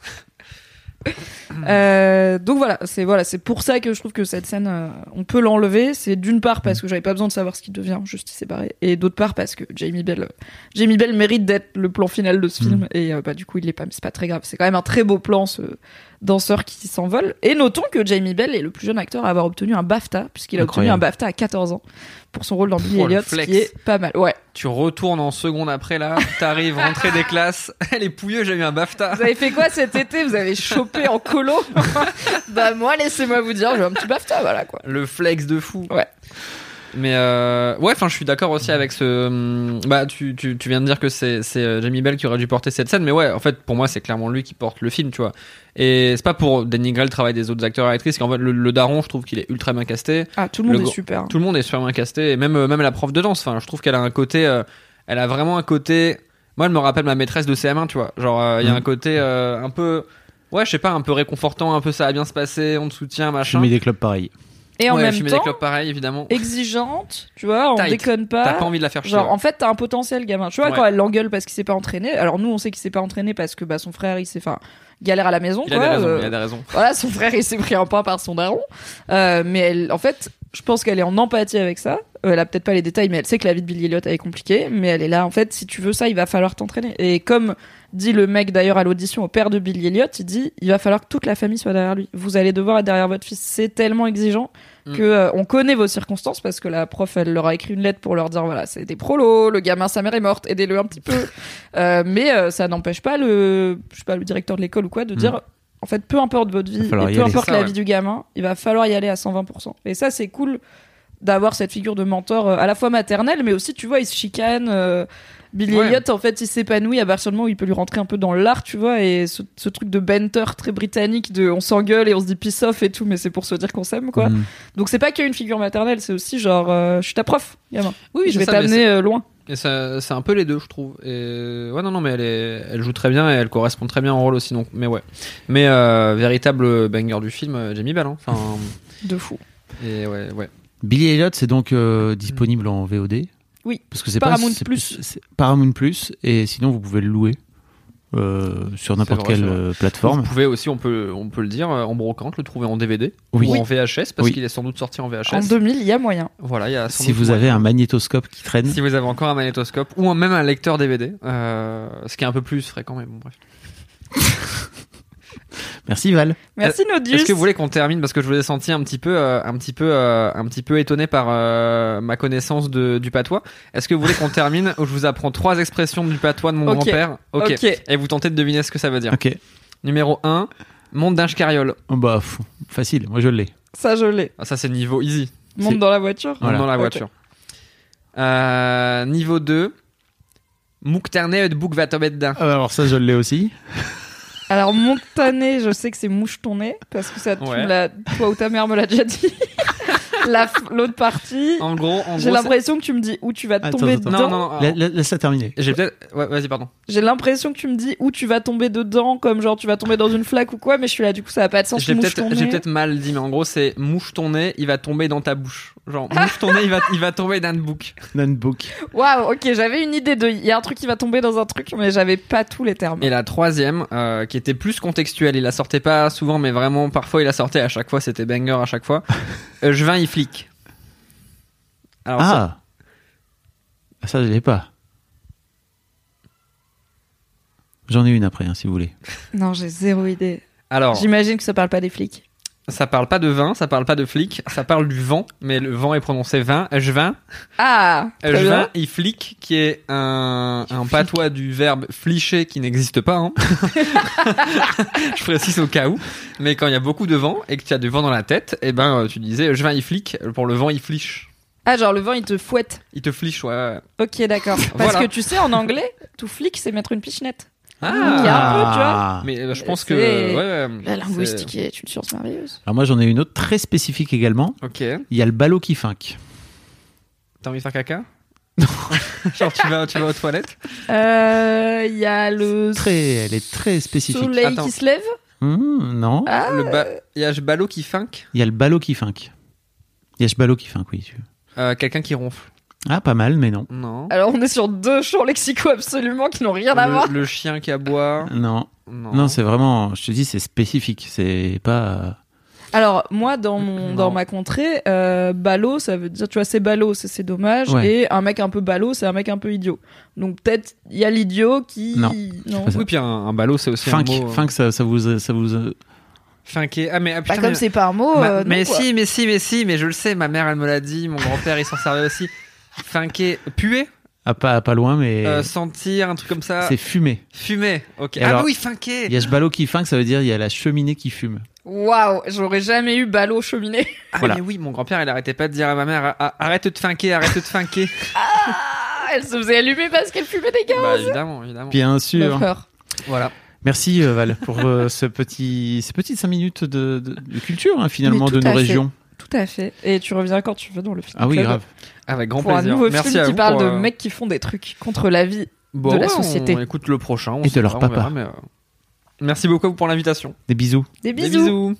Euh, donc voilà, c'est voilà, c'est pour ça que je trouve que cette scène, euh, on peut l'enlever. C'est d'une part parce que j'avais pas besoin de savoir ce qu'il devient, juste barré, et d'autre part parce que Jamie Bell, euh, Jamie Bell mérite d'être le plan final de ce film, et euh, bah du coup il est pas, c'est pas très grave. C'est quand même un très beau plan ce danseur qui s'envole. Et notons que Jamie Bell est le plus jeune acteur à avoir obtenu un BAFTA, puisqu'il a obtenu un BAFTA à 14 ans pour son rôle dans Billy Elliot, ce qui est pas mal. Ouais. Tu retournes en seconde après là, t'arrives, [laughs] rentrée des classes. Elle est pouilleuse, j'ai eu un BAFTA. Vous avez fait quoi cet été? Vous avez chopé en colo? [laughs] Bah moi, laissez-moi vous dire, j'ai un petit BAFTA, voilà quoi. Le flex de fou. Mais euh, ouais, enfin, je suis d'accord aussi avec ce. hum, Bah, tu, tu, tu viens de dire que c'est c'est euh, Jamie Bell qui aurait dû porter cette scène, mais ouais, en fait, pour moi, c'est clairement lui qui porte le film, tu vois. Et c'est pas pour dénigrer le travail des autres acteurs et actrices, qu'en fait, le, le daron, je trouve qu'il est ultra bien casté. Ah, tout le monde Le est super. Tout le monde est super bien casté, et même euh, même la prof de danse. Enfin, je trouve qu'elle a un côté. euh, elle a vraiment un côté. Moi, elle me rappelle ma maîtresse de CM1, tu vois. Genre, euh, il y a Mm. un côté euh, un peu. Ouais, je sais pas, un peu réconfortant, un peu ça va bien se passer, on te soutient, Je machin. mets des clubs pareils. Et en ouais, même temps, clopes pareil, évidemment. exigeante, tu vois, on Tight. déconne T'as pas. pas envie de la faire chier. Genre, ouais. en fait, t'as un potentiel gamin. Tu vois, Ouais. quand elle l'engueule parce qu'il s'est pas entraîné. Alors, nous, on sait qu'il s'est pas entraîné parce que bah, son frère, il s'est. Enfin, galère à la maison, il a quoi. des raisons, euh, il a des raisons. Voilà, son frère, il s'est pris un pain par son daron. Euh, mais elle, en fait, je pense qu'elle est en empathie avec ça. Euh, elle a peut-être pas les détails, mais elle sait que la vie de Billy Elliot elle est compliquée. Mais elle est là, en fait, si tu veux ça, il va falloir t'entraîner. Et comme dit le mec d'ailleurs à l'audition au père de Billy Elliot, il dit, il va falloir que toute la famille soit derrière lui. Vous allez devoir être derrière votre fils. C'est tellement exigeant Mm. que euh, on connaît vos circonstances parce que la prof, elle leur a écrit une lettre pour leur dire, voilà, c'est des prolos, le gamin, sa mère est morte, aidez-le un petit peu. [laughs] Euh, mais euh, ça n'empêche pas le, je sais pas, le directeur de l'école ou quoi de dire, en fait, peu importe votre vie, et peu aller. importe ça, la ouais. vie du gamin, il va falloir y aller à 120%. Et ça, c'est cool d'avoir cette figure de mentor à la fois maternelle, mais aussi, tu vois, il se chicane. Euh, Billy Ouais. Elliot, en fait, il s'épanouit à partir du moment où il peut lui rentrer un peu dans l'art, tu vois, et ce, ce truc de banter très britannique, de on s'engueule et on se dit peace off et tout, mais c'est pour se dire qu'on s'aime, quoi. Mm. Donc c'est pas qu'une figure maternelle, c'est aussi genre, euh, je suis ta prof, gamin. Oui, je vais t'amener euh, loin. Et ça- c'est un peu les deux, je trouve. Et ouais, non, non, mais elle, est, elle joue très bien et elle correspond très bien au rôle aussi. Donc, mais ouais. Mais euh, véritable banger du film, euh, Jamie Bell. hein. Enfin, [laughs] De fou. et ouais, ouais. Billy Elliot, c'est donc euh, disponible en VOD. Oui. Parce que c'est Paramount pas c'est Plus. vrai, quelle c'est vrai. euh, plateforme. Vous pouvez aussi, on peut, on peut le dire, euh, en brocante, le trouver en DVD Oui. ou en VHS parce Oui. qu'il est sans doute sorti en VHS. En 2000, il y a moyen. Voilà, il y a sans Si doute vous moyen. avez un magnétoscope qui traîne, Si vous avez encore un magnétoscope ou même un lecteur DVD, euh, ce qui est un peu plus fréquent, mais bon, bref. [laughs] merci Val. Merci Nodus. Est-ce que vous voulez qu'on termine parce que je vous ai senti un petit peu, euh, un petit peu, euh, un petit peu étonné par euh, ma connaissance de, du patois. Est-ce que vous voulez qu'on termine où je vous apprends trois expressions du patois de mon grand-père? Ok. Et vous tentez de deviner ce que ça veut dire. Ok. Numéro 1, monde d'un carriole. Oh, bah facile, moi je l'ai. Ça, je l'ai. Ah, ça c'est niveau easy. Monte dans la voiture. Voilà. Monte dans la voiture. Euh, niveau 2, Mouktarné et Bouk va tomber dedans. Ah, alors ça je l'ai aussi. Alors, montané, [laughs] je sais que c'est mouche ton nez, parce que ça, tu Ouais. me l'as- toi ou ta mère me l'a déjà dit. [laughs] L'autre partie, En gros, en j'ai l'impression que tu me dis où tu vas tomber attends. dedans. Non, non, non. La- la- Laisse-la terminer. J'ai peut-être. Ouais, vas-y, pardon. J'ai l'impression que tu me dis où tu vas tomber dedans, comme genre tu vas tomber dans une flaque ou quoi, mais je suis là, du coup, ça a pas de sens. J'ai mouche peut-être mal dit, mais en gros, c'est mouche ton nez, il va tomber dans ta bouche. Genre, [laughs] mouche ton nez, il va, il va tomber dans le bouc. Notebook. Waouh, ok, j'avais une idée de. Il y a un truc qui va tomber dans un truc, mais j'avais pas tous les termes. Et la troisième, euh, qui était plus contextuelle, il la sortait pas souvent, mais vraiment, parfois, il la sortait à chaque fois, c'était banger à chaque fois. [laughs] Euh, je vins, il flic. Alors, ça- Ah Ah, Ça je l'ai pas. J'en ai une après, hein, si vous voulez. Non, j'ai zéro idée. alors J'imagine que ça parle pas des flics. Ça parle pas de vin, ça parle pas de flic, ça parle du vent, mais le vent est prononcé vin. Euh, Je vins, Ah, euh, très je bien. vins, il flic, qui est un, un patois du verbe flicher qui n'existe pas. Hein. [laughs] je précise au cas où. Mais quand il y a beaucoup de vent et que tu as du vent dans la tête, et ben euh, tu disais je vins, il flic. Pour le vent, il fliche. Ah, genre le vent il te fouette. Il te fliche, ouais. ouais. Ok, d'accord. [laughs] Parce Voilà. que tu sais, en anglais, tout flic, c'est mettre une pichenette. Ah, Il y a un peu, tu vois. Mais euh, je pense C'est- que. ouais, ouais, La linguistique est une science merveilleuse. Alors moi j'en ai une autre très spécifique également. Ok. Il y a le ballot qui finque. T'as envie de faire caca? [laughs] Genre tu vas, tu vas aux toilettes? Euh, Il y a le Très, elle est très spécifique. soleil Attends. qui se lève. Hum, non. Ah, Le ba- Il y a ce ballot qui finque? Il y a le ballot qui finque. Il y a ce ballot qui finque, oui. tu- Euh, Quelqu'un qui ronfle. Ah, pas mal, mais non. Non. alors on est sur deux champs lexicaux absolument qui n'ont rien à voir. Le, chien qui aboie. Non, Non. non, c'est vraiment, je te dis, c'est spécifique. C'est pas. Alors moi dans mon Non. dans ma contrée, euh, ballot ça veut dire tu vois c'est ballot c'est c'est dommage Ouais. et un mec un peu ballot c'est un mec un peu idiot. Donc peut-être il y a l'idiot qui Non. non. Oui, puis un, un ballot, c'est aussi Finque, un mot. euh, finque, ça, ça vous, ça vous. Finqué. Ah, mais, ah, Bah, comme mais- c'est pas un mot. Ma- euh, mais si, mais si, mais si, mais je le sais, ma mère elle me l'a dit, mon grand-père il s'en servait aussi. Finqué, puer, Ah, pas, pas loin, mais. euh, sentir, un truc comme ça. c'est fumé. Fumer, ok. Et ah alors, oui, finqué. Il y a ce ballot qui finque, ça veut dire il y a la cheminée qui fume. Waouh, j'aurais jamais eu ballot cheminée. Ah, Voilà. mais oui, mon grand-père, il arrêtait pas de dire à ma mère Ah, arrête de finquer, arrête de finquer. [laughs] Ah, elle se faisait allumer parce qu'elle fumait des gaz. bah, évidemment, évidemment. Bien sûr. Voilà. Merci euh, Val pour euh, ce petit, ces petites 5 minutes de, de- de culture hein, finalement de nos fait. Tout à fait. Et tu reviens quand tu veux dans le film. Ah oui, club grave. Avec grand Pour un nouveau Merci film qui parle de euh, mecs qui font des trucs contre la vie. bon, de la société. On écoute le prochain. on Et de leur pas, on papa. verra, mais, euh, Merci beaucoup pour l'invitation. Des bisous. Des bisous.